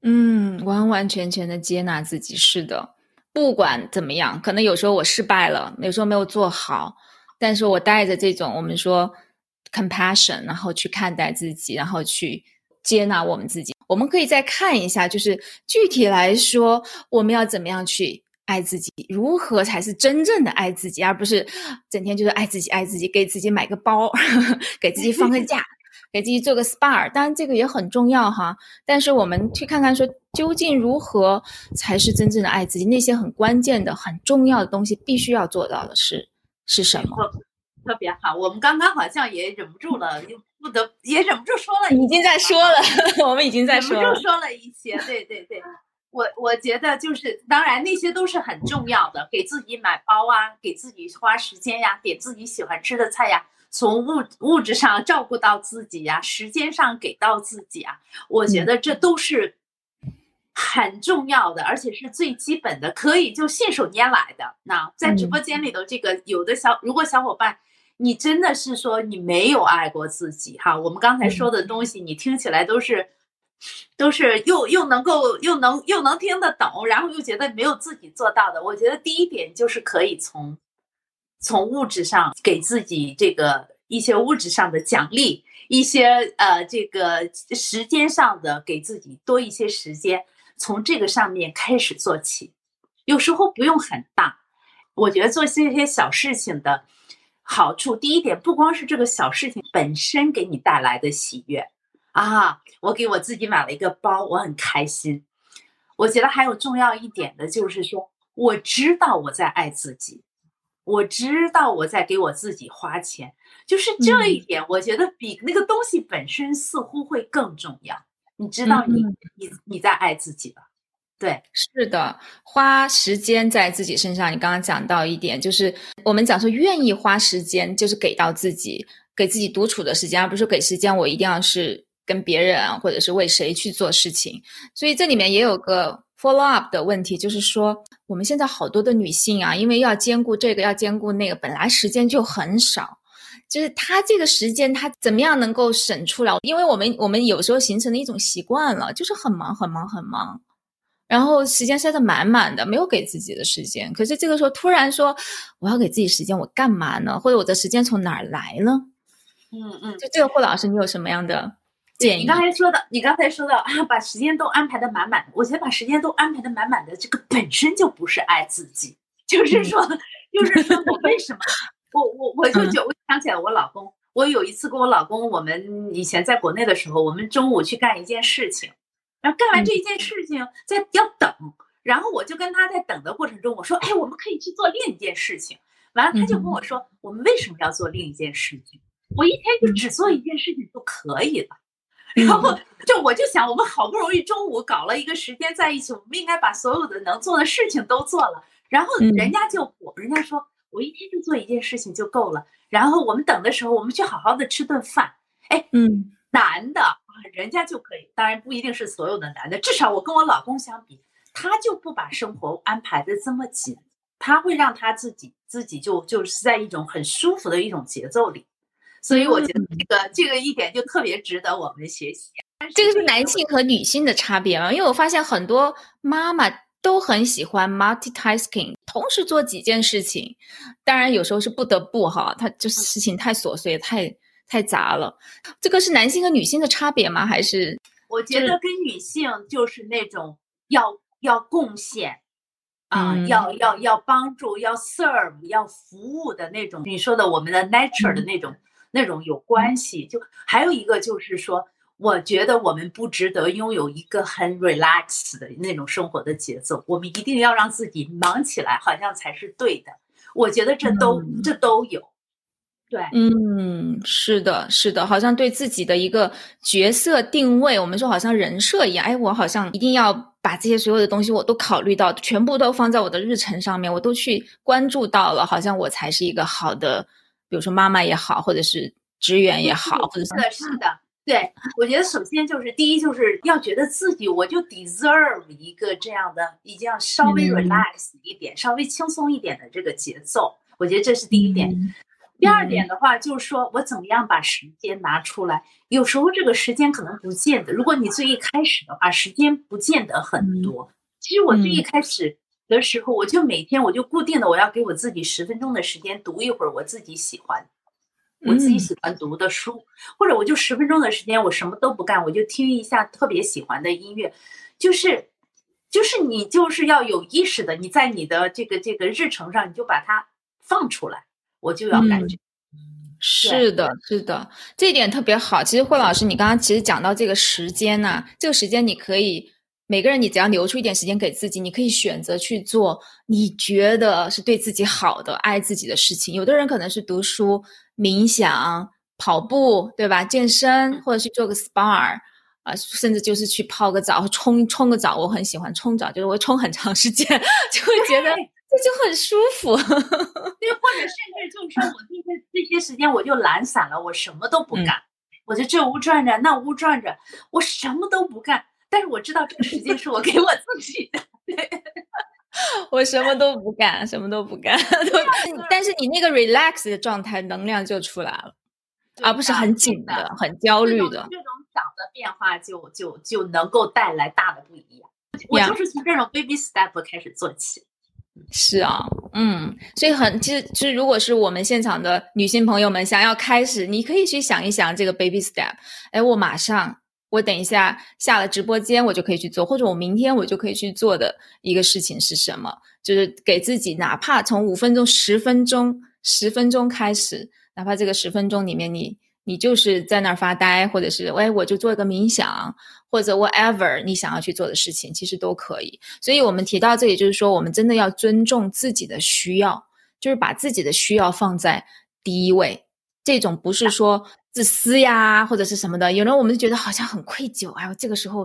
嗯，完完全全的接纳自己，是的。不管怎么样，可能有时候我失败了，有时候没有做好，但是我带着这种我们说 compassion，然后去看待自己，然后去。接纳我们自己，我们可以再看一下，就是具体来说，我们要怎么样去爱自己？如何才是真正的爱自己，而不是整天就是爱自己、爱自己，给自己买个包，<laughs> 给自己放个假，给自己做个 SPA。当然，这个也很重要哈。但是我们去看看，说究竟如何才是真正的爱自己？那些很关键的、很重要的东西，必须要做到的是是什么？特别好，我们刚刚好像也忍不住了，又不得也忍不住说了，已经在说了，<laughs> 我们已经在说了，忍不住说了一些，对对对，我我觉得就是，当然那些都是很重要的，给自己买包啊，给自己花时间呀，点自己喜欢吃的菜呀，从物物质上照顾到自己呀，时间上给到自己啊，我觉得这都是。很重要的，而且是最基本的，可以就信手拈来的。那在直播间里头，这个有的小，如果小伙伴，你真的是说你没有爱过自己哈，我们刚才说的东西，你听起来都是，都是又又能够又能又能听得懂，然后又觉得没有自己做到的。我觉得第一点就是可以从，从物质上给自己这个一些物质上的奖励，一些呃这个时间上的给自己多一些时间。从这个上面开始做起，有时候不用很大。我觉得做这些小事情的好处，第一点不光是这个小事情本身给你带来的喜悦啊，我给我自己买了一个包，我很开心。我觉得还有重要一点的就是说，我知道我在爱自己，我知道我在给我自己花钱，就是这一点，我觉得比那个东西本身似乎会更重要。你知道你你你在爱自己吧，对，是的，花时间在自己身上。你刚刚讲到一点，就是我们讲说愿意花时间，就是给到自己，给自己独处的时间，而不是给时间我一定要是跟别人或者是为谁去做事情。所以这里面也有个 follow up 的问题，就是说我们现在好多的女性啊，因为要兼顾这个要兼顾那个，本来时间就很少。就是他这个时间，他怎么样能够省出来？因为我们我们有时候形成了一种习惯了，就是很忙很忙很忙，然后时间塞得满满的，没有给自己的时间。可是这个时候突然说我要给自己时间，我干嘛呢？或者我的时间从哪儿来呢？嗯嗯，就这个霍老师，你有什么样的建议？你刚才说的，你刚才说的啊，把时间都安排的满满的。我觉得把时间都安排的满满的，这个本身就不是爱自己，就是说，<laughs> 就是说我为什么？<laughs> 我我我就就我想起来我老公，我有一次跟我老公，我们以前在国内的时候，我们中午去干一件事情，然后干完这一件事情，在要等，然后我就跟他在等的过程中，我说，哎，我们可以去做另一件事情，完了他就跟我说，我们为什么要做另一件事情？我一天就只做一件事情就可以了。然后就我就想，我们好不容易中午搞了一个时间在一起，我们应该把所有的能做的事情都做了。然后人家就我，人家说我一天就做一件事情就够了。然后我们等的时候，我们去好好的吃顿饭。哎，嗯，男的啊，人家就可以，当然不一定是所有的男的，至少我跟我老公相比，他就不把生活安排的这么紧，他会让他自己自己就就是在一种很舒服的一种节奏里。所以我觉得这个这个一点就特别值得我们学习。这个是男性和女性的差别吗？因为我发现很多妈妈都很喜欢 multitasking，同时做几件事情。当然有时候是不得不哈，他就是事情太琐碎、太太杂了。这个是男性和女性的差别吗？还是我觉得跟女性就是那种要要贡献啊，要要要帮助、要 serve、要服务的那种。你说的我们的 nature 的那种。那种有关系，就还有一个就是说，我觉得我们不值得拥有一个很 relax 的那种生活的节奏，我们一定要让自己忙起来，好像才是对的。我觉得这都这都有，对，嗯，是的，是的，好像对自己的一个角色定位，我们说好像人设一样，哎，我好像一定要把这些所有的东西我都考虑到，全部都放在我的日程上面，我都去关注到了，好像我才是一个好的。比如说妈妈也好，或者是职员也好，或者是的，是的，对我觉得首先就是第一就是要觉得自己我就 deserve 一个这样的，一定要稍微 relax 一点，稍微轻松一点的这个节奏。我觉得这是第一点。第二点的话就是说我怎么样把时间拿出来。有时候这个时间可能不见得，如果你最一开始的话，时间不见得很多。其实我最一开始。的时候，我就每天我就固定的，我要给我自己十分钟的时间读一会儿我自己喜欢，我自己喜欢读的书，或者我就十分钟的时间，我什么都不干，我就听一下特别喜欢的音乐，就是就是你就是要有意识的，你在你的这个这个日程上，你就把它放出来，我就要感觉，是的，是的，这一点特别好。其实霍老师，你刚刚其实讲到这个时间呢，这个时间你可以。每个人，你只要留出一点时间给自己，你可以选择去做你觉得是对自己好的、爱自己的事情。有的人可能是读书、冥想、跑步，对吧？健身，或者是做个 SPA，啊，甚至就是去泡个澡、冲冲个澡。我很喜欢冲澡，就是我冲很长时间，<laughs> 就会觉得这就很舒服。对，或者甚至就是说我这些这些时间我就懒散了，我什么都不干，我就这屋转转那屋转转，我什么都不干。但是我知道这个时间是我给我自己的，<laughs> <laughs> 我什么都不干，什么都不干。但是你那个 relax 的状态，能量就出来了，而不是很紧的、很焦虑的。这种小的变化，就就就能够带来大的不一样。我就是从这种 baby step 开始做起。是啊，嗯，所以很其实其实，如果是我们现场的女性朋友们想要开始，你可以去想一想这个 baby step。哎，我马上。我等一下下了直播间，我就可以去做，或者我明天我就可以去做的一个事情是什么？就是给自己哪怕从五分钟、十分钟、十分钟开始，哪怕这个十分钟里面你你就是在那儿发呆，或者是哎我就做一个冥想，或者 whatever 你想要去做的事情，其实都可以。所以我们提到这里，就是说我们真的要尊重自己的需要，就是把自己的需要放在第一位。这种不是说。自私呀，或者是什么的，有人我们就觉得好像很愧疚。哎呦，这个时候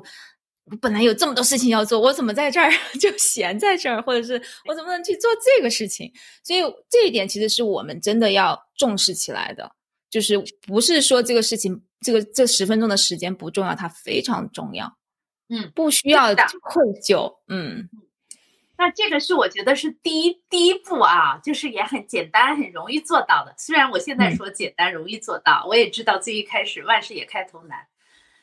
我本来有这么多事情要做，我怎么在这儿 <laughs> 就闲在这儿，或者是我怎么能去做这个事情？所以这一点其实是我们真的要重视起来的，就是不是说这个事情，这个这十分钟的时间不重要，它非常重要。嗯，不需要愧疚。嗯。那这个是我觉得是第一第一步啊，就是也很简单，很容易做到的。虽然我现在说简单容易做到，我也知道最一开始万事也开头难。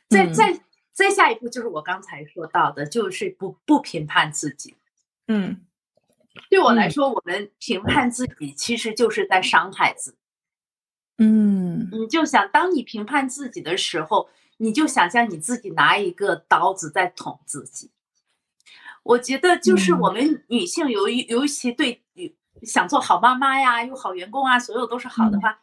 再再再下一步就是我刚才说到的，就是不不评判自己。嗯，对我来说，我们评判自己其实就是在伤害自己。嗯，你就想，当你评判自己的时候，你就想象你自己拿一个刀子在捅自己。我觉得就是我们女性，由于尤其对想做好妈妈呀，又好员工啊，所有都是好的话，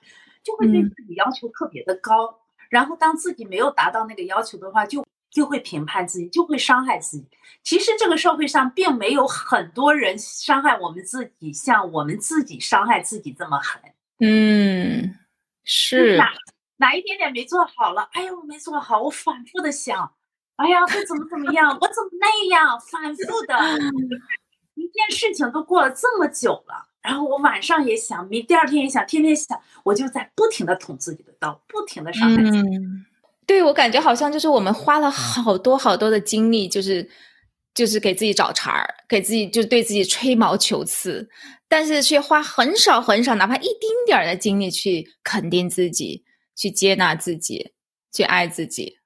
就会对自己要求特别的高。然后当自己没有达到那个要求的话，就就会评判自己，就会伤害自己。其实这个社会上并没有很多人伤害我们自己，像我们自己伤害自己这么狠。嗯，是哪哪一点点没做好了？哎呦，没做好，我反复的想，哎呀，会怎么怎么样？我怎么那样？反复的，<laughs> 一件事情都过了这么久了，然后我晚上也想，明第二天也想，天天想，我就在不停的捅自己的刀，不停的伤害自己。对我感觉好像就是我们花了好多好多的精力，就是就是给自己找茬儿，给自己就对自己吹毛求疵，但是却花很少很少，哪怕一丁点儿的精力去肯定自己，去接纳自己，去爱自己，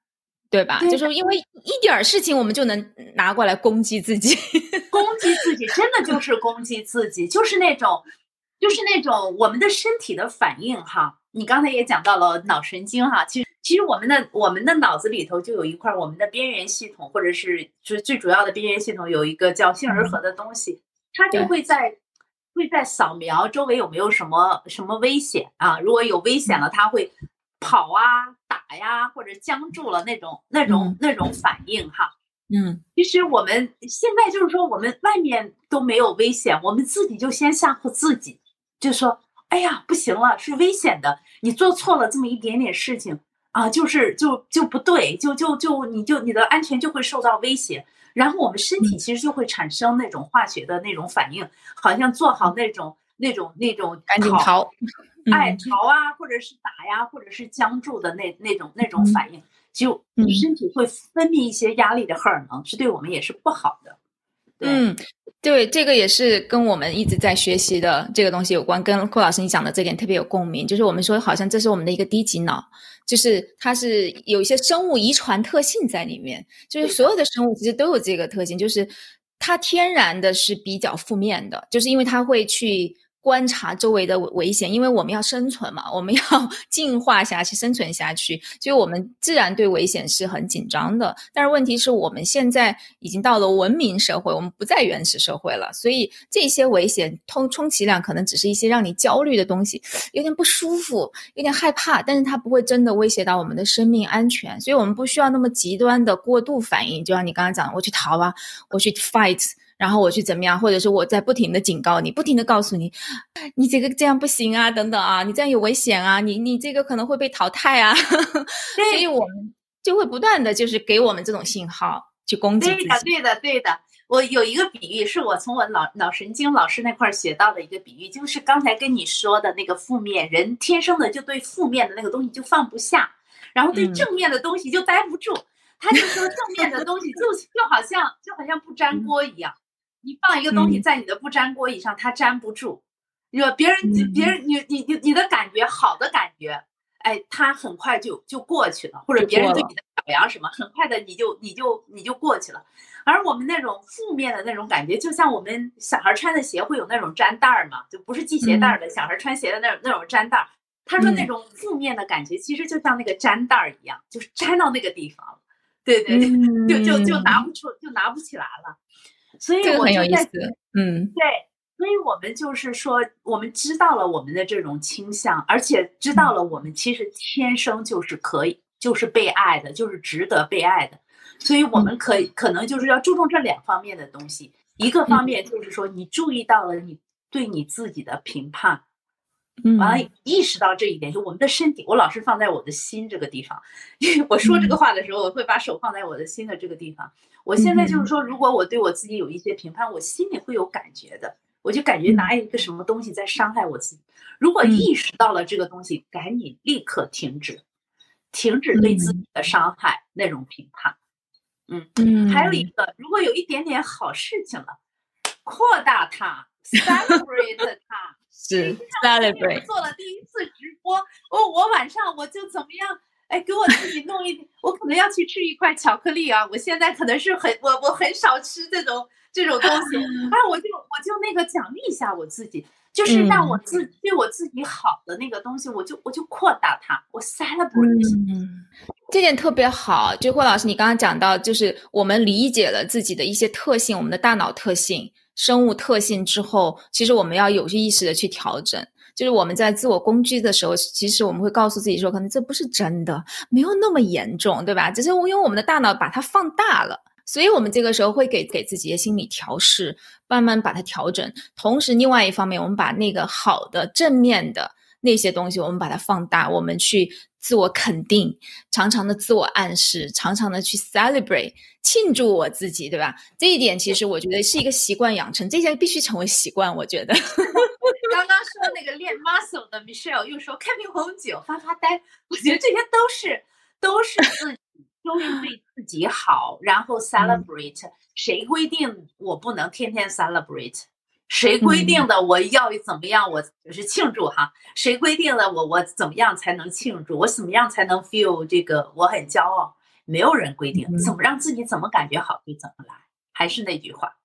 对吧？就是因为一点儿事情，我们就能拿过来攻击自己，<laughs> 攻击自己，真的就是攻击自己，就是那种，就是那种我们的身体的反应哈。你刚才也讲到了脑神经哈，其实。其实我们的我们的脑子里头就有一块我们的边缘系统，或者是就是最主要的边缘系统有一个叫杏仁核的东西，它就会在会在扫描周围有没有什么什么危险啊，如果有危险了，它会跑啊打呀或者僵住了那种那种那种反应哈。嗯，其实我们现在就是说我们外面都没有危险，我们自己就先吓唬自己，就说哎呀不行了，是危险的，你做错了这么一点点事情。啊，就是就就不对，就就就你就你的安全就会受到威胁，然后我们身体其实就会产生那种化学的那种反应，好像做好那种那种那种赶紧逃，哎逃啊，或者是打呀，或者是僵住的那那种那种反应，就身体会分泌一些压力的荷尔蒙，是对我们也是不好的。嗯，对，这个也是跟我们一直在学习的这个东西有关，跟顾老师你讲的这点特别有共鸣，就是我们说好像这是我们的一个低级脑。就是它是有一些生物遗传特性在里面，就是所有的生物其实都有这个特性，就是它天然的是比较负面的，就是因为它会去。观察周围的危险，因为我们要生存嘛，<laughs> 我们要 <laughs> 进化下去，生存下去，所以我们自然对危险是很紧张的。但是问题是我们现在已经到了文明社会，我们不在原始社会了，所以这些危险通充其量可能只是一些让你焦虑的东西，有点不舒服，有点害怕，但是它不会真的威胁到我们的生命安全，所以我们不需要那么极端的过度反应。就像你刚刚讲，我去逃啊，我去 fight。然后我去怎么样，或者是我在不停的警告你，不停的告诉你，你这个这样不行啊，等等啊，你这样有危险啊，你你这个可能会被淘汰啊，<laughs> 所以我们就会不断的就是给我们这种信号去攻击自己。对的，对的，对的。我有一个比喻，是我从我脑脑神经老师那块学到的一个比喻，就是刚才跟你说的那个负面人天生的就对负面的那个东西就放不下，然后对正面的东西就待不住，他就说正面的东西就就好像就好像不粘锅一样。你放一个东西在你的不粘锅以上，它粘不住。你说别人，你别人，你你你你的感觉好的感觉，哎，它很快就就过去了。或者别人对你的表扬什么，很快的你就你就你就过去了。而我们那种负面的那种感觉，就像我们小孩穿的鞋会有那种粘带儿嘛，就不是系鞋带儿的小孩穿鞋的那种那种粘带儿。他说那种负面的感觉，其实就像那个粘带儿一样，就是粘到那个地方了。对对对，<laughs> 就就就拿不出，就拿不起来了。所以我就在，嗯，对，所以我们就是说，我们知道了我们的这种倾向，而且知道了我们其实天生就是可以，就是被爱的，就是值得被爱的，所以我们可以可能就是要注重这两方面的东西。一个方面就是说，你注意到了你对你自己的评判，完了意识到这一点，就我们的身体，我老是放在我的心这个地方，<laughs> 因为我说这个话的时候，我会把手放在我的心的这个地方。我现在就是说，如果我对我自己有一些评判，我心里会有感觉的，我就感觉拿一个什么东西在伤害我自己。如果意识到了这个东西，赶紧立刻停止，停止对自己的伤害那种评判。嗯嗯，还有一个，如果有一点点好事情了，扩大它，<laughs> celebrate 它，是 celebrate。做了第一次直播，我，我晚上我就怎么样？哎，给我自己弄一点，我可能要去吃一块巧克力啊！我现在可能是很我我很少吃这种这种东西，啊，我就我就那个奖励一下我自己，就是让我自对我自己好的那个东西，我就我就扩大它，我 celebrate。嗯，这点特别好。就霍老师，你刚刚讲到，就是我们理解了自己的一些特性，我们的大脑特性、生物特性之后，其实我们要有些意识的去调整。就是我们在自我攻击的时候，其实我们会告诉自己说，可能这不是真的，没有那么严重，对吧？只是因为我们的大脑把它放大了，所以我们这个时候会给给自己的心理调试，慢慢把它调整。同时，另外一方面，我们把那个好的、正面的那些东西，我们把它放大，我们去。自我肯定，常常的自我暗示，常常的去 celebrate 庆祝我自己，对吧？这一点其实我觉得是一个习惯养成，这些必须成为习惯。我觉得 <laughs> 刚刚说那个练 muscle 的 Michelle 又说开瓶红酒发发呆，我觉得这些都是都是自己都是对自己好，然后 celebrate。谁规定我不能天天 celebrate？谁规定的我要怎么样？我就是庆祝哈。谁规定了我我怎么样才能庆祝？我怎么样才能 feel 这个我很骄傲？没有人规定，怎么让自己怎么感觉好就怎么来。还是那句话。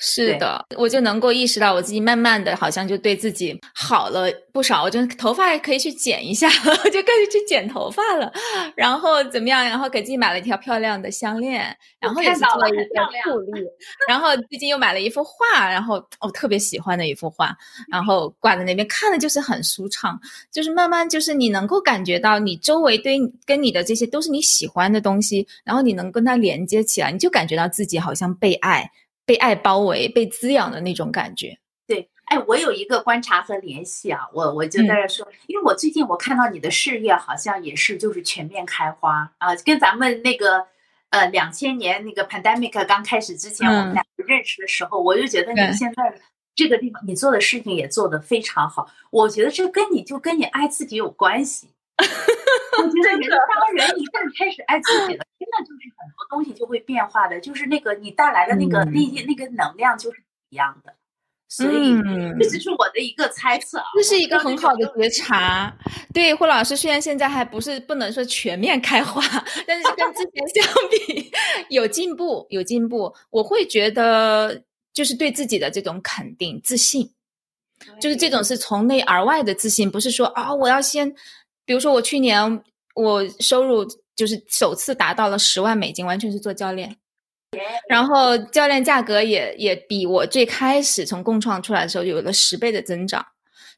是的，我就能够意识到我自己慢慢的好像就对自己好了不少，我就头发也可以去剪一下，我 <laughs> 就开始去剪头发了，然后怎么样？然后给自己买了一条漂亮的项链，然后也是做了一个助力，然后最近又买了一幅画，然后我特别喜欢的一幅画，然后挂在那边看的就是很舒畅，就是慢慢就是你能够感觉到你周围对跟你的这些都是你喜欢的东西，然后你能跟它连接起来，你就感觉到自己好像被爱。被爱包围、被滋养的那种感觉。对，哎，我有一个观察和联系啊，我我就在这说，因为我最近我看到你的事业好像也是就是全面开花啊，跟咱们那个呃两千年那个 pandemic 刚开始之前我们俩认识的时候，我就觉得你现在这个地方你做的事情也做得非常好，我觉得这跟你就跟你爱自己有关系。<laughs> 我觉得人当人一旦开始爱自己了，真的就是很多东西就会变化的，就是那个你带来的那个那些那个能量就是不一样的。所以这只是我的一个猜测，这是一个很好的觉察。对，霍老师虽然现在还不是不能说全面开花，但是跟之前相比有进步，有进步。我会觉得就是对自己的这种肯定、自信，就是这种是从内而外的自信，不是说啊我要先。比如说，我去年我收入就是首次达到了十万美金，完全是做教练，然后教练价格也也比我最开始从共创出来的时候有了十倍的增长。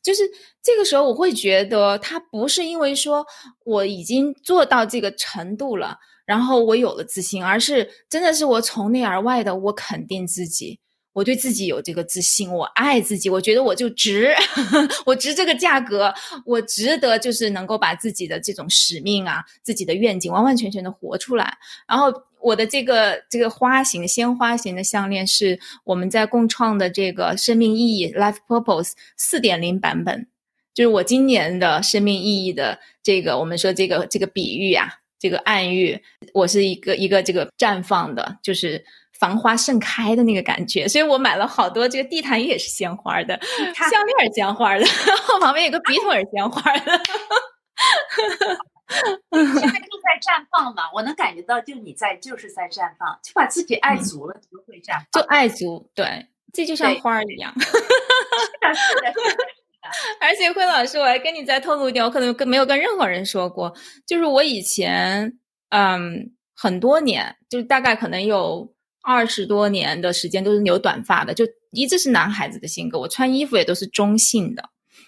就是这个时候，我会觉得他不是因为说我已经做到这个程度了，然后我有了自信，而是真的是我从内而外的我肯定自己。我对自己有这个自信，我爱自己，我觉得我就值，<laughs> 我值这个价格，我值得就是能够把自己的这种使命啊、自己的愿景完完全全的活出来。然后我的这个这个花型鲜花型的项链是我们在共创的这个生命意义 Life Purpose 四点零版本，就是我今年的生命意义的这个我们说这个这个比喻啊，这个暗喻，我是一个一个这个绽放的，就是。繁花盛开的那个感觉，所以我买了好多这个地毯也是鲜花的，<laughs> 项链是鲜花的，<laughs> 后旁边有个笔筒也是鲜花的。<laughs> 现在就在绽放嘛，我能感觉到，就你在就是在绽放，就把自己爱足了，就会绽放。就爱足，对，这就像花儿一样。是的，是的，是的。而且辉老师，我还跟你再透露一点，我可能跟没有跟任何人说过，就是我以前嗯很多年，就是大概可能有。二十多年的时间都是留短发的，就一直是男孩子的性格。我穿衣服也都是中性的，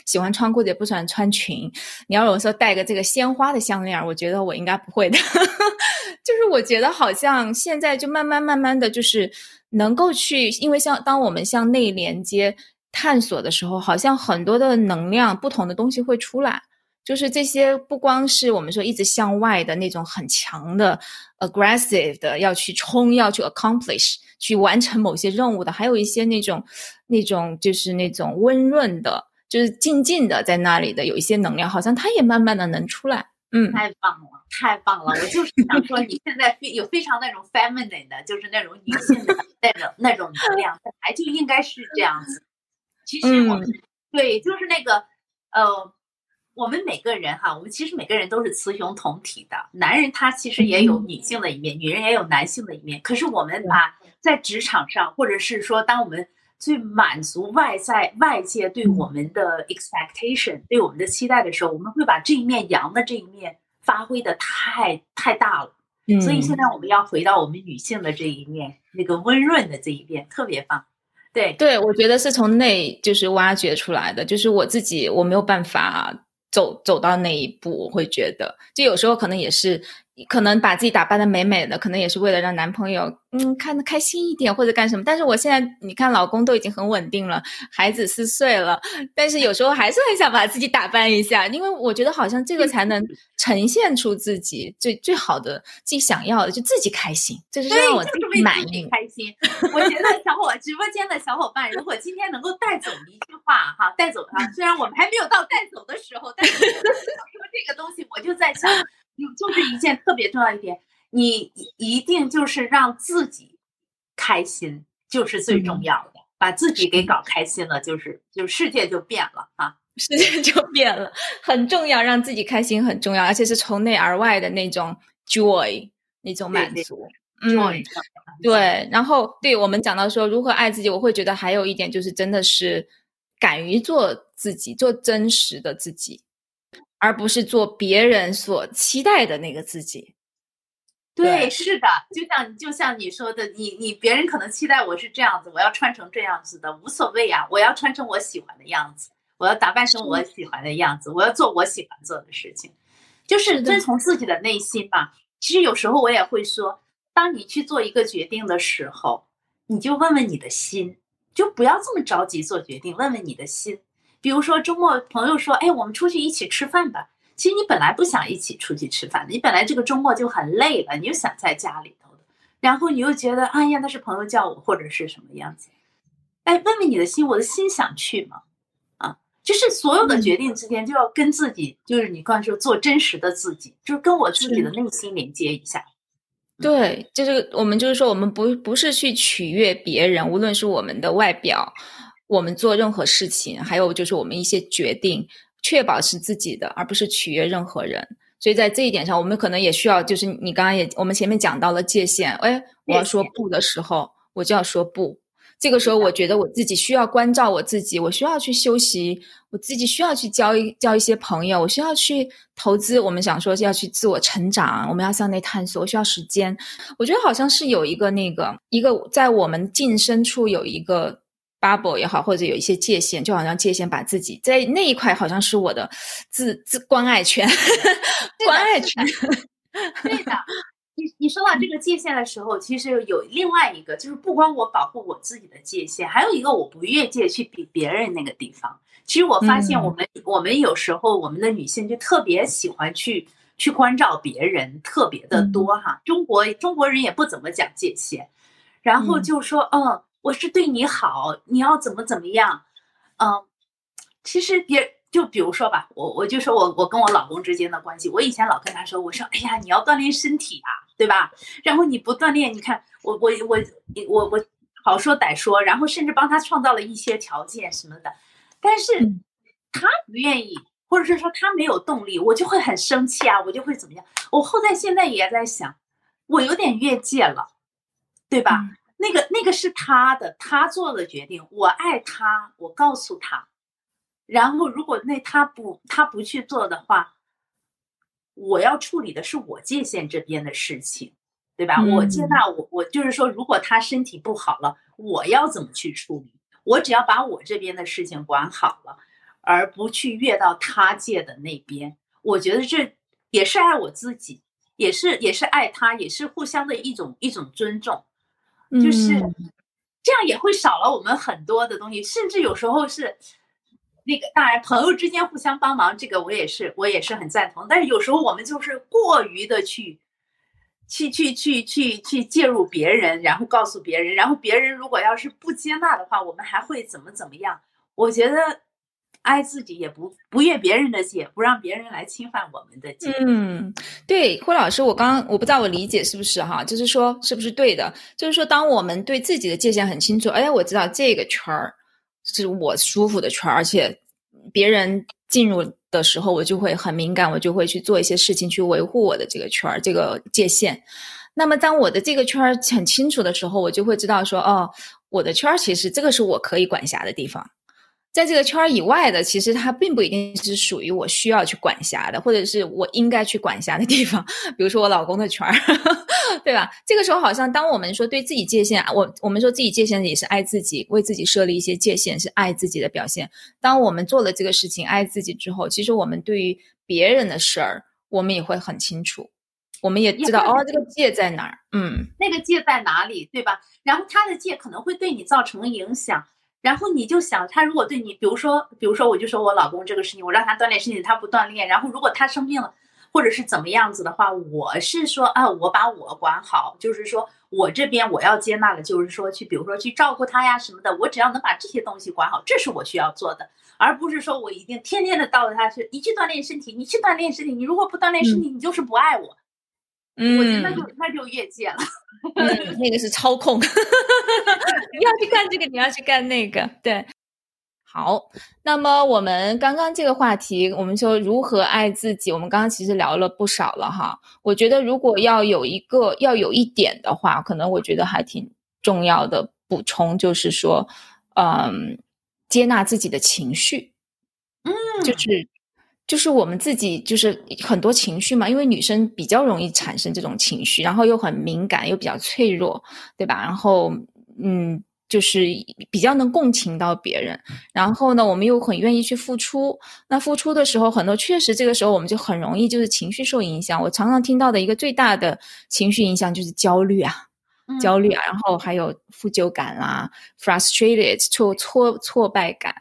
喜欢穿裤子也不喜欢穿裙。你要有时候戴个这个鲜花的项链，我觉得我应该不会的。<laughs> 就是我觉得好像现在就慢慢慢慢的就是能够去，因为像当我们向内连接探索的时候，好像很多的能量不同的东西会出来。就是这些，不光是我们说一直向外的那种很强的、aggressive 的要去冲、要去 accomplish、去完成某些任务的，还有一些那种、那种就是那种温润的，就是静静的在那里的，有一些能量，好像它也慢慢的能出来。嗯，太棒了，太棒了！我就是想说，你现在非有非常那种 feminine 的，就是那种女性的 <laughs> 那种那种能量，本来就应该是这样子。其实我们对，就是那个呃。我们每个人哈，我们其实每个人都是雌雄同体的。男人他其实也有女性的一面，女人也有男性的一面。可是我们把在职场上，或者是说，当我们最满足外在外界对我们的 expectation、对我们的期待的时候，我们会把这一面阳的这一面发挥的太太大了。所以现在我们要回到我们女性的这一面，那个温润的这一面，特别棒。对对，我觉得是从内就是挖掘出来的，就是我自己我没有办法走走到那一步，我会觉得，就有时候可能也是。可能把自己打扮的美美的，可能也是为了让男朋友嗯看得开心一点或者干什么。但是我现在你看，老公都已经很稳定了，孩子四岁了，但是有时候还是很想把自己打扮一下，因为我觉得好像这个才能呈现出自己最最好的自己想要的，就自己开心，这是让我自己满意 <laughs> 开心。我觉得小伙直播间的小伙伴，如果今天能够带走一句话哈，带走啊，虽然我们还没有到带走的时候，但是说这个东西，我就在想。就是一件特别重要一点，你一定就是让自己开心，就是最重要的。把自己给搞开心了，就是就世界就变了啊，世界就变了，很重要，让自己开心很重要，而且是从内而外的那种 joy，那种满足。嗯，对。然后，对我们讲到说如何爱自己，我会觉得还有一点就是，真的是敢于做自己，做真实的自己。而不是做别人所期待的那个自己。对，是的，就像就像你说的，你你别人可能期待我是这样子，我要穿成这样子的，无所谓呀，我要穿成我喜欢的样子，我要打扮成我喜欢的样子，我要做我喜欢做的事情，就是遵从自己的内心嘛。其实有时候我也会说，当你去做一个决定的时候，你就问问你的心，就不要这么着急做决定，问问你的心。比如说周末朋友说，哎，我们出去一起吃饭吧。其实你本来不想一起出去吃饭的，你本来这个周末就很累了，你又想在家里头的，然后你又觉得，哎呀，那是朋友叫我或者是什么样子。哎，问问你的心，我的心想去吗？啊，就是所有的决定之间就要跟自己，就是你刚才说做真实的自己，就是跟我自己的内心连接一下。对，就是我们就是说，我们不不是去取悦别人，无论是我们的外表。我们做任何事情，还有就是我们一些决定，确保是自己的，而不是取悦任何人。所以在这一点上，我们可能也需要，就是你刚刚也我们前面讲到了界限。哎，我要说不的时候，我就要说不。这个时候，我觉得我自己需要关照我自己，我需要去休息，我自己需要去交一交一些朋友，我需要去投资。我们想说要去自我成长，我们要向内探索，我需要时间。我觉得好像是有一个那个一个在我们近深处有一个。Bubble 也好，或者有一些界限，就好像界限把自己在那一块，好像是我的自自关爱圈，<laughs> 关爱圈。对的，你你说到这个界限的时候，其实有另外一个，就是不光我保护我自己的界限，还有一个我不越界去比别人那个地方。其实我发现，我们我们有时候我们的女性就特别喜欢去去关照别人，特别的多哈。中国中国人也不怎么讲界限，然后就说嗯。我是对你好，你要怎么怎么样？嗯，其实别就比如说吧，我我就说我我跟我老公之间的关系，我以前老跟他说，我说哎呀，你要锻炼身体啊，对吧？然后你不锻炼，你看我我我我我好说歹说，然后甚至帮他创造了一些条件什么的，但是他不愿意，或者是说他没有动力，我就会很生气啊，我就会怎么样？我后在现在也在想，我有点越界了，对吧？那个那个是他的，他做的决定。我爱他，我告诉他。然后如果那他不他不去做的话，我要处理的是我界限这边的事情，对吧？我接纳我我就是说，如果他身体不好了，我要怎么去处理？我只要把我这边的事情管好了，而不去越到他界的那边。我觉得这也是爱我自己，也是也是爱他，也是互相的一种一种尊重。就是这样，也会少了我们很多的东西，甚至有时候是那个，当然朋友之间互相帮忙，这个我也是我也是很赞同。但是有时候我们就是过于的去去去去去去介入别人，然后告诉别人，然后别人如果要是不接纳的话，我们还会怎么怎么样？我觉得。爱自己也不不越别人的界，不让别人来侵犯我们的界。嗯，对，霍老师，我刚我不知道我理解是不是哈，就是说是不是对的？就是说，当我们对自己的界限很清楚，哎，我知道这个圈儿是我舒服的圈儿，而且别人进入的时候，我就会很敏感，我就会去做一些事情去维护我的这个圈儿这个界限。那么，当我的这个圈儿很清楚的时候，我就会知道说，哦，我的圈儿其实这个是我可以管辖的地方。在这个圈儿以外的，其实它并不一定是属于我需要去管辖的，或者是我应该去管辖的地方。<laughs> 比如说我老公的圈儿，<laughs> 对吧？这个时候好像当我们说对自己界限，我我们说自己界限也是爱自己，为自己设立一些界限是爱自己的表现。当我们做了这个事情爱自己之后，其实我们对于别人的事儿，我们也会很清楚，我们也知道哦，这个界在哪儿，嗯，那个界在哪里，对吧？然后他的界可能会对你造成影响。然后你就想，他如果对你，比如说，比如说，我就说我老公这个事情，我让他锻炼身体，他不锻炼。然后如果他生病了，或者是怎么样子的话，我是说啊，我把我管好，就是说我这边我要接纳的，就是说去，比如说去照顾他呀什么的，我只要能把这些东西管好，这是我需要做的，而不是说我一定天天的到着他去，你去锻炼身体，你去锻炼身体，你如果不锻炼身体，你就是不爱我。嗯，我觉得那就那就越界了。<laughs> 嗯，那个是操控，<laughs> 你要去干这个，你要去干那个。对，好。那么我们刚刚这个话题，我们说如何爱自己，我们刚刚其实聊了不少了哈。我觉得如果要有一个要有一点的话，可能我觉得还挺重要的补充，就是说，嗯，接纳自己的情绪。嗯，就是。就是我们自己，就是很多情绪嘛，因为女生比较容易产生这种情绪，然后又很敏感，又比较脆弱，对吧？然后，嗯，就是比较能共情到别人。然后呢，我们又很愿意去付出。那付出的时候，很多确实这个时候我们就很容易就是情绪受影响。我常常听到的一个最大的情绪影响就是焦虑啊，焦虑啊，然后还有负疚感啦，frustrated，挫挫挫败感。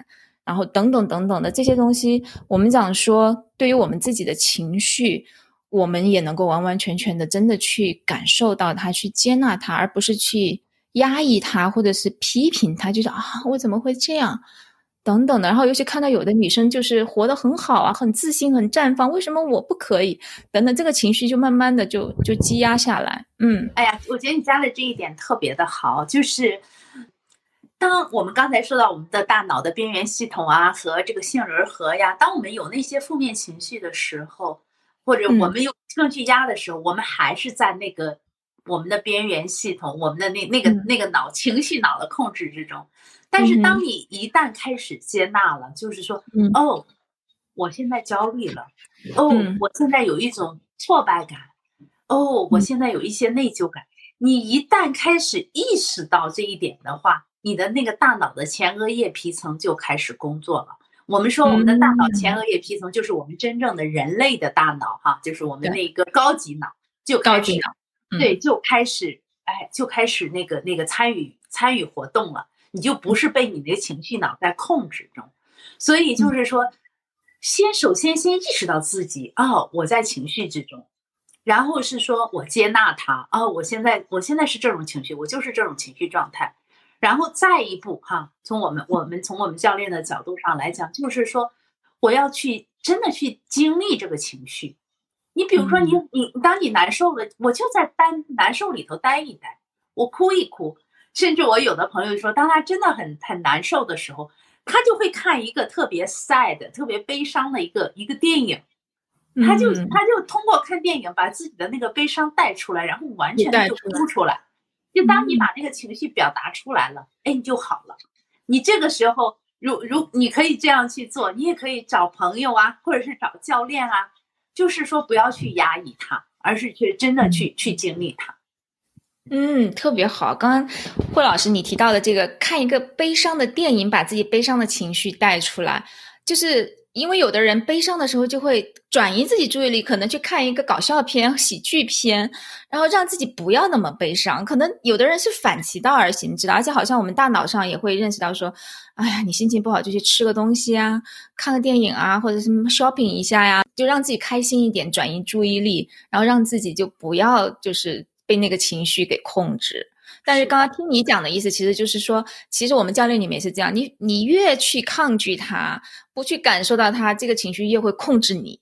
然后等等等等的这些东西，我们讲说，对于我们自己的情绪，我们也能够完完全全的真的去感受到它，去接纳它，而不是去压抑它，或者是批评它，就是啊，我怎么会这样？等等的。然后尤其看到有的女生就是活得很好啊，很自信，很绽放，为什么我不可以？等等，这个情绪就慢慢的就就积压下来。嗯，哎呀，我觉得你加的这一点特别的好，就是。当我们刚才说到我们的大脑的边缘系统啊和这个杏仁核呀，当我们有那些负面情绪的时候，或者我们有情绪压的时候，我们还是在那个我们的边缘系统，我们的那那个那个脑情绪脑的控制之中。但是当你一旦开始接纳了，就是说，哦，我现在焦虑了，哦，我现在有一种挫败感，哦，我现在有一些内疚感。你一旦开始意识到这一点的话，你的那个大脑的前额叶皮层就开始工作了。我们说我们的大脑前额叶皮层就是我们真正的人类的大脑，哈，就是我们那个高级脑，就高级脑，对，就开始，哎，就开始那个那个参与参与活动了。你就不是被你的情绪脑在控制中，所以就是说，先首先先意识到自己，哦，我在情绪之中，然后是说我接纳它，哦，我现在我现在是这种情绪，我就是这种情绪状态。然后再一步哈，从我们我们从我们教练的角度上来讲，就是说，我要去真的去经历这个情绪。你比如说，你你当你难受了，我就在单难受里头待一待，我哭一哭。甚至我有的朋友说，当他真的很很难受的时候，他就会看一个特别 sad、特别悲伤的一个一个电影，他就他就通过看电影把自己的那个悲伤带出来，然后完全就哭出来。就当你把那个情绪表达出来了，哎，你就好了。你这个时候，如如你可以这样去做，你也可以找朋友啊，或者是找教练啊，就是说不要去压抑它，而是去真的去去经历它。嗯，特别好。刚刚霍老师你提到的这个，看一个悲伤的电影，把自己悲伤的情绪带出来，就是。因为有的人悲伤的时候就会转移自己注意力，可能去看一个搞笑片、<laughs> 喜剧片，然后让自己不要那么悲伤。可能有的人是反其道而行之的，而且好像我们大脑上也会认识到说，哎呀，你心情不好就去吃个东西啊，看个电影啊，或者什么 shopping 一下呀，就让自己开心一点，转移注意力，然后让自己就不要就是被那个情绪给控制。但是刚刚听你讲的意思，其实就是说，其实我们教练里面是这样，你你越去抗拒他，不去感受到他这个情绪，越会控制你。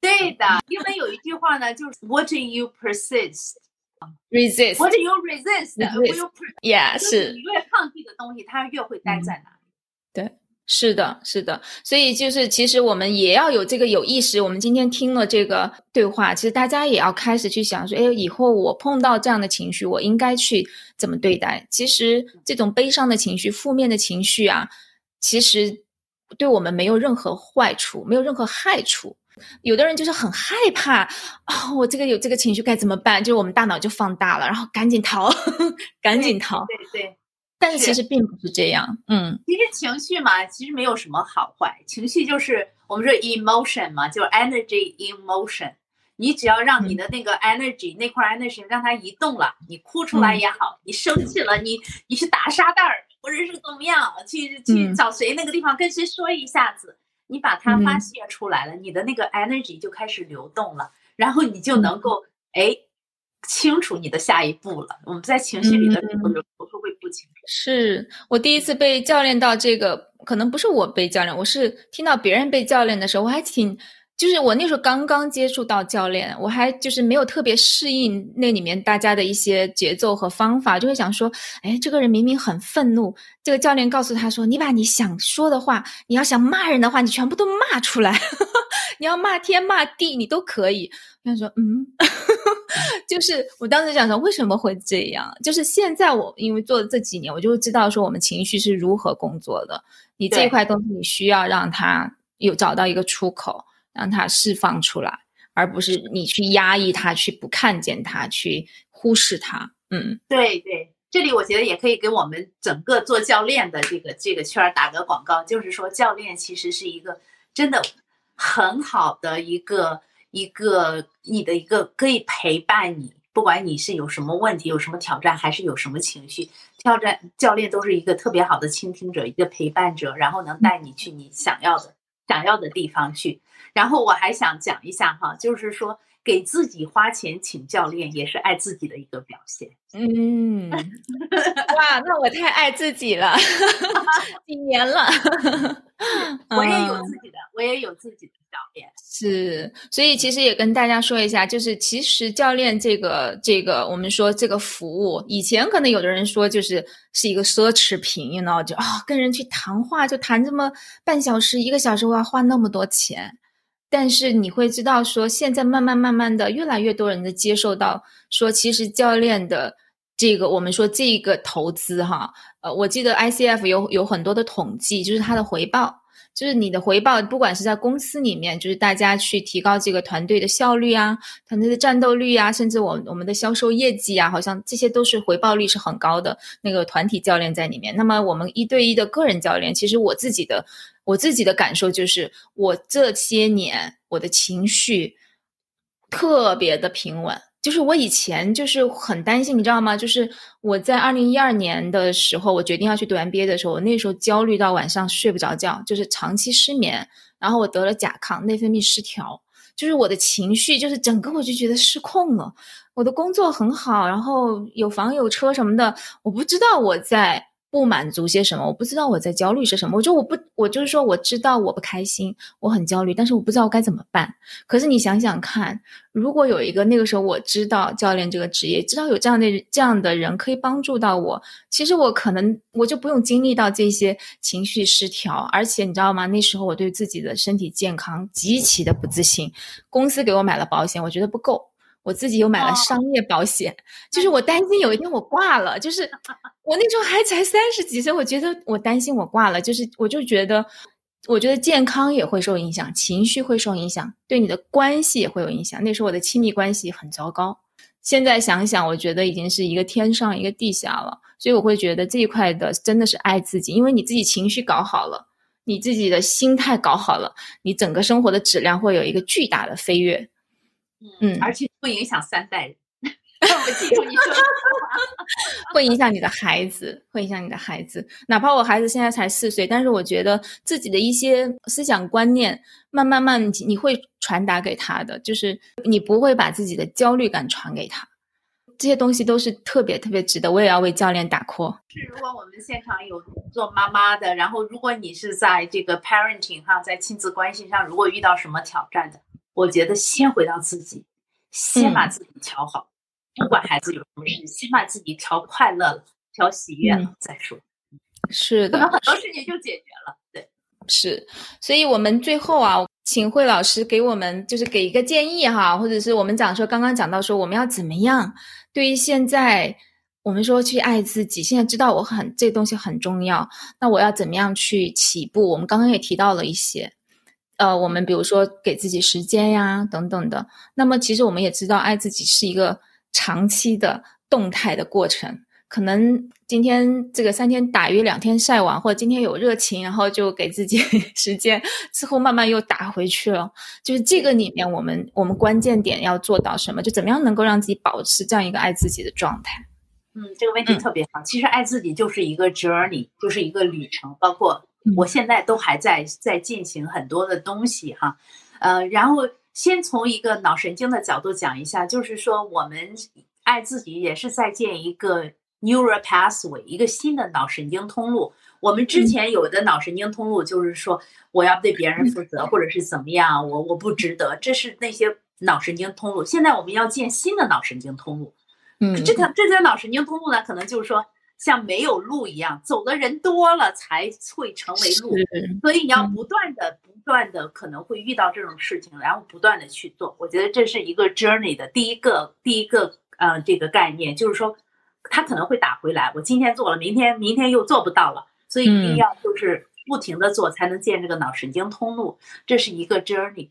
对的，因为有一句话呢，就是 What you persist，resist；What <laughs> you resist，Yeah，<laughs> 是。你越抗拒的东西，它越会待在那里？对。是的，是的，所以就是其实我们也要有这个有意识。我们今天听了这个对话，其实大家也要开始去想说：，哎，以后我碰到这样的情绪，我应该去怎么对待？其实这种悲伤的情绪、负面的情绪啊，其实对我们没有任何坏处，没有任何害处。有的人就是很害怕啊，我这个有这个情绪该怎么办？就是我们大脑就放大了，然后赶紧逃，<laughs> 赶紧逃。对对。但是其实并不是这样。嗯，其实情绪嘛，其实没有什么好坏，情绪就是我们说 emotion 嘛，就是 energy in motion。你只要让你的那个 energy 那块 energy 让它移动了，你哭出来也好，你生气了，你你去打沙袋儿，或者是怎么样，去去找谁那个地方跟谁说一下子，你把它发泄出来了，你的那个 energy 就开始流动了，然后你就能够哎清楚你的下一步了。我们在情绪里的时候有是我第一次被教练到这个，可能不是我被教练，我是听到别人被教练的时候，我还挺。就是我那时候刚刚接触到教练，我还就是没有特别适应那里面大家的一些节奏和方法，就会想说，哎，这个人明明很愤怒，这个教练告诉他说，你把你想说的话，你要想骂人的话，你全部都骂出来，<laughs> 你要骂天骂地，你都可以。他说，嗯，<laughs> 就是我当时想说，为什么会这样？就是现在我因为做了这几年，我就知道说我们情绪是如何工作的。你这块东西，你需要让他有找到一个出口。让它释放出来，而不是你去压抑它，去不看见它，去忽视它。嗯，对对，这里我觉得也可以给我们整个做教练的这个这个圈儿打个广告，就是说教练其实是一个真的很好的一个一个你的一个可以陪伴你，不管你是有什么问题、有什么挑战，还是有什么情绪，挑战教练都是一个特别好的倾听者，一个陪伴者，然后能带你去你想要的想要的地方去。然后我还想讲一下哈，就是说给自己花钱请教练也是爱自己的一个表现。嗯，哇，那我太爱自己了，<laughs> 几年了。<laughs> 我也有自己的，我也有自己的教练。是，所以其实也跟大家说一下，就是其实教练这个这个，我们说这个服务，以前可能有的人说就是是一个奢侈品，you know，就啊跟人去谈话就谈这么半小时一个小时，我要花那么多钱。但是你会知道，说现在慢慢慢慢的，越来越多人的接受到，说其实教练的这个，我们说这个投资哈，呃，我记得 ICF 有有很多的统计，就是它的回报。就是你的回报，不管是在公司里面，就是大家去提高这个团队的效率啊，团队的战斗力啊，甚至我我们的销售业绩啊，好像这些都是回报率是很高的。那个团体教练在里面，那么我们一对一的个人教练，其实我自己的我自己的感受就是，我这些年我的情绪特别的平稳。就是我以前就是很担心，你知道吗？就是我在二零一二年的时候，我决定要去读 MBA 的时候，我那时候焦虑到晚上睡不着觉，就是长期失眠，然后我得了甲亢，内分泌失调，就是我的情绪就是整个我就觉得失控了。我的工作很好，然后有房有车什么的，我不知道我在。不满足些什么？我不知道我在焦虑是什么。我就我不，我就是说我知道我不开心，我很焦虑，但是我不知道该怎么办。可是你想想看，如果有一个那个时候我知道教练这个职业，知道有这样的这样的人可以帮助到我，其实我可能我就不用经历到这些情绪失调。而且你知道吗？那时候我对自己的身体健康极其的不自信。公司给我买了保险，我觉得不够。我自己又买了商业保险，就是我担心有一天我挂了，就是 <laughs> 我那时候还才三十几岁，我觉得我担心我挂了，就是我就觉得，我觉得健康也会受影响，情绪会受影响，对你的关系也会有影响。那时候我的亲密关系很糟糕，现在想想，我觉得已经是一个天上一个地下了，所以我会觉得这一块的真的是爱自己，因为你自己情绪搞好了，你自己的心态搞好了，你整个生活的质量会有一个巨大的飞跃。嗯，而且会影响三代人。<laughs> 我记住你说，<laughs> 会影响你的孩子，会影响你的孩子。哪怕我孩子现在才四岁，但是我觉得自己的一些思想观念，慢慢慢你会传达给他的，就是你不会把自己的焦虑感传给他。这些东西都是特别特别值得。我也要为教练打 call。是，如果我们现场有做妈妈的，然后如果你是在这个 parenting 哈，在亲子关系上，如果遇到什么挑战的。我觉得先回到自己，先把自己调好，不管孩子有什么事，先把自己调快乐了，调喜悦了再说。是的，可能很多事情就解决了。对，是。所以，我们最后啊，请惠老师给我们就是给一个建议哈，或者是我们讲说刚刚讲到说我们要怎么样对于现在我们说去爱自己，现在知道我很这东西很重要，那我要怎么样去起步？我们刚刚也提到了一些，呃，我们比如说给自己时间呀，等等的。那么其实我们也知道，爱自己是一个长期的动态的过程。可能今天这个三天打鱼两天晒网，或者今天有热情，然后就给自己 <laughs> 时间，之后慢慢又打回去了。就是这个里面，我们我们关键点要做到什么？就怎么样能够让自己保持这样一个爱自己的状态？嗯，这个问题特别好。其实爱自己就是一个 journey，就是一个旅程。包括我现在都还在在进行很多的东西哈。呃，然后先从一个脑神经的角度讲一下，就是说我们爱自己也是在建一个。Neural pathway 一个新的脑神经通路。我们之前有的脑神经通路就是说，我要对别人负责，或者是怎么样，我我不值得，这是那些脑神经通路。现在我们要建新的脑神经通路。嗯，这条这条脑神经通路呢，可能就是说像没有路一样，走的人多了才会成为路。所以你要不断的、不断的可能会遇到这种事情，然后不断的去做。我觉得这是一个 journey 的第一个第一个呃这个概念，就是说。他可能会打回来，我今天做了，明天明天又做不到了，所以一定要就是不停的做，才能建这个脑神经通路，这是一个 journey。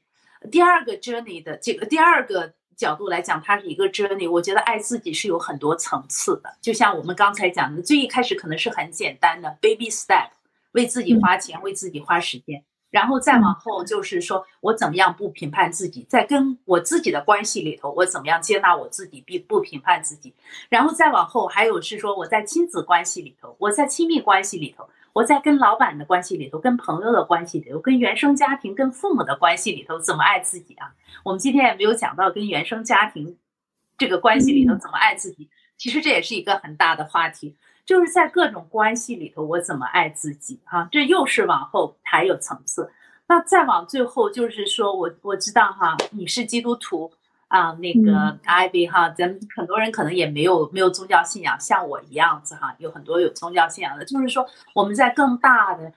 第二个 journey 的这个第二个角度来讲，它是一个 journey。我觉得爱自己是有很多层次的，就像我们刚才讲的，最一开始可能是很简单的 baby step，为自己花钱，为自己花时间。然后再往后就是说，我怎么样不评判自己，在跟我自己的关系里头，我怎么样接纳我自己，并不评判自己。然后再往后，还有是说我在亲子关系里头，我在亲密关系里头，我在跟老板的关系里头，跟朋友的关系里头，跟原生家庭、跟父母的关系里头，怎么爱自己啊？我们今天也没有讲到跟原生家庭这个关系里头怎么爱自己，其实这也是一个很大的话题。就是在各种关系里头，我怎么爱自己？哈，这又是往后还有层次。那再往最后，就是说我我知道哈，你是基督徒啊，那个 Ivy 哈，咱们很多人可能也没有没有宗教信仰，像我一样子哈，有很多有宗教信仰的。就是说，我们在更大的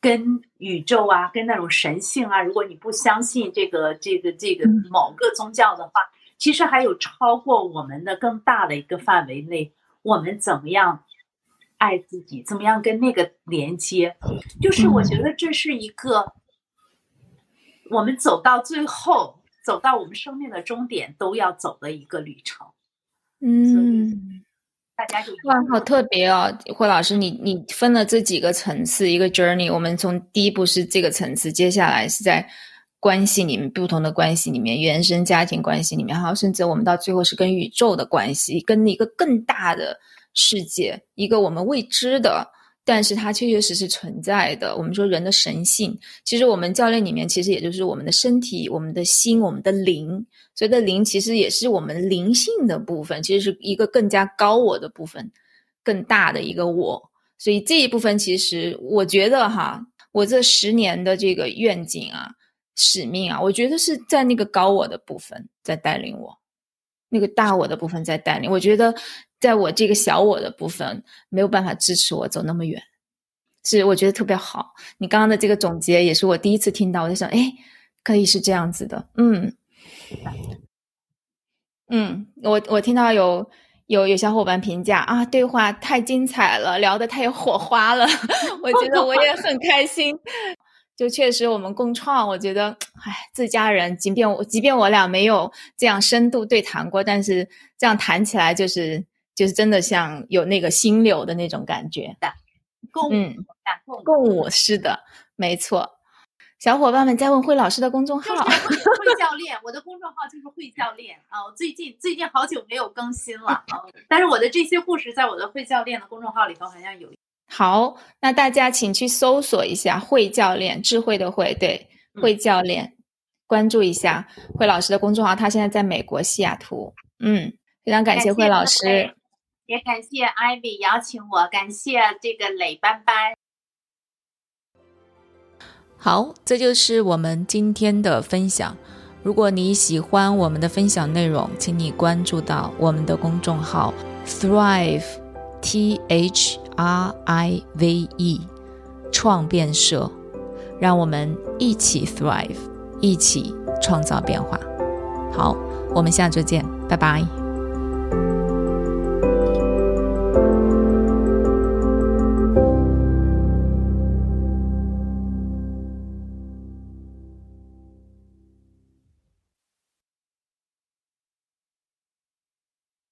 跟宇宙啊，跟那种神性啊，如果你不相信这个这个这个某个宗教的话，其实还有超过我们的更大的一个范围内，我们怎么样？爱自己，怎么样跟那个连接？就是我觉得这是一个我们走到最后，走到我们生命的终点都要走的一个旅程。嗯，大家就哇，好特别哦，霍老师，你你分了这几个层次，一个 journey。我们从第一步是这个层次，接下来是在关系里面，不同的关系里面，原生家庭关系里面，还有甚至我们到最后是跟宇宙的关系，跟一个更大的。世界一个我们未知的，但是它确确实实存在的。我们说人的神性，其实我们教练里面其实也就是我们的身体、我们的心、我们的灵。所谓的灵，其实也是我们灵性的部分，其实是一个更加高我的部分，更大的一个我。所以这一部分，其实我觉得哈，我这十年的这个愿景啊、使命啊，我觉得是在那个高我的部分在带领我，那个大我的部分在带领。我觉得。在我这个小我的部分没有办法支持我走那么远，是我觉得特别好。你刚刚的这个总结也是我第一次听到，我就想，哎，可以是这样子的，嗯，嗯，我我听到有有有小伙伴评价啊，对话太精彩了，聊得太有火花了，<laughs> 我觉得我也很开心。就确实我们共创，我觉得，哎，自家人，即便我即便我俩没有这样深度对谈过，但是这样谈起来就是。就是真的像有那个心流的那种感觉的，共嗯，共舞是的，没错。小伙伴们在问慧老师的公众号，慧教练，我的公众号就是慧教练啊。我最近最近好久没有更新了啊，但是我的这些故事在我的慧教练的公众号里头好像有。好，那大家请去搜索一下慧教练，智慧的慧，对，慧教练，关注一下慧老师的公众号。他现在在美国西雅图，嗯，非常感谢慧老师。也感谢 Ivy 邀请我，感谢这个磊班班。好，这就是我们今天的分享。如果你喜欢我们的分享内容，请你关注到我们的公众号 Thrive，T H RIVE 创变社，让我们一起 THRIVE，一起创造变化。好，我们下周见，拜拜。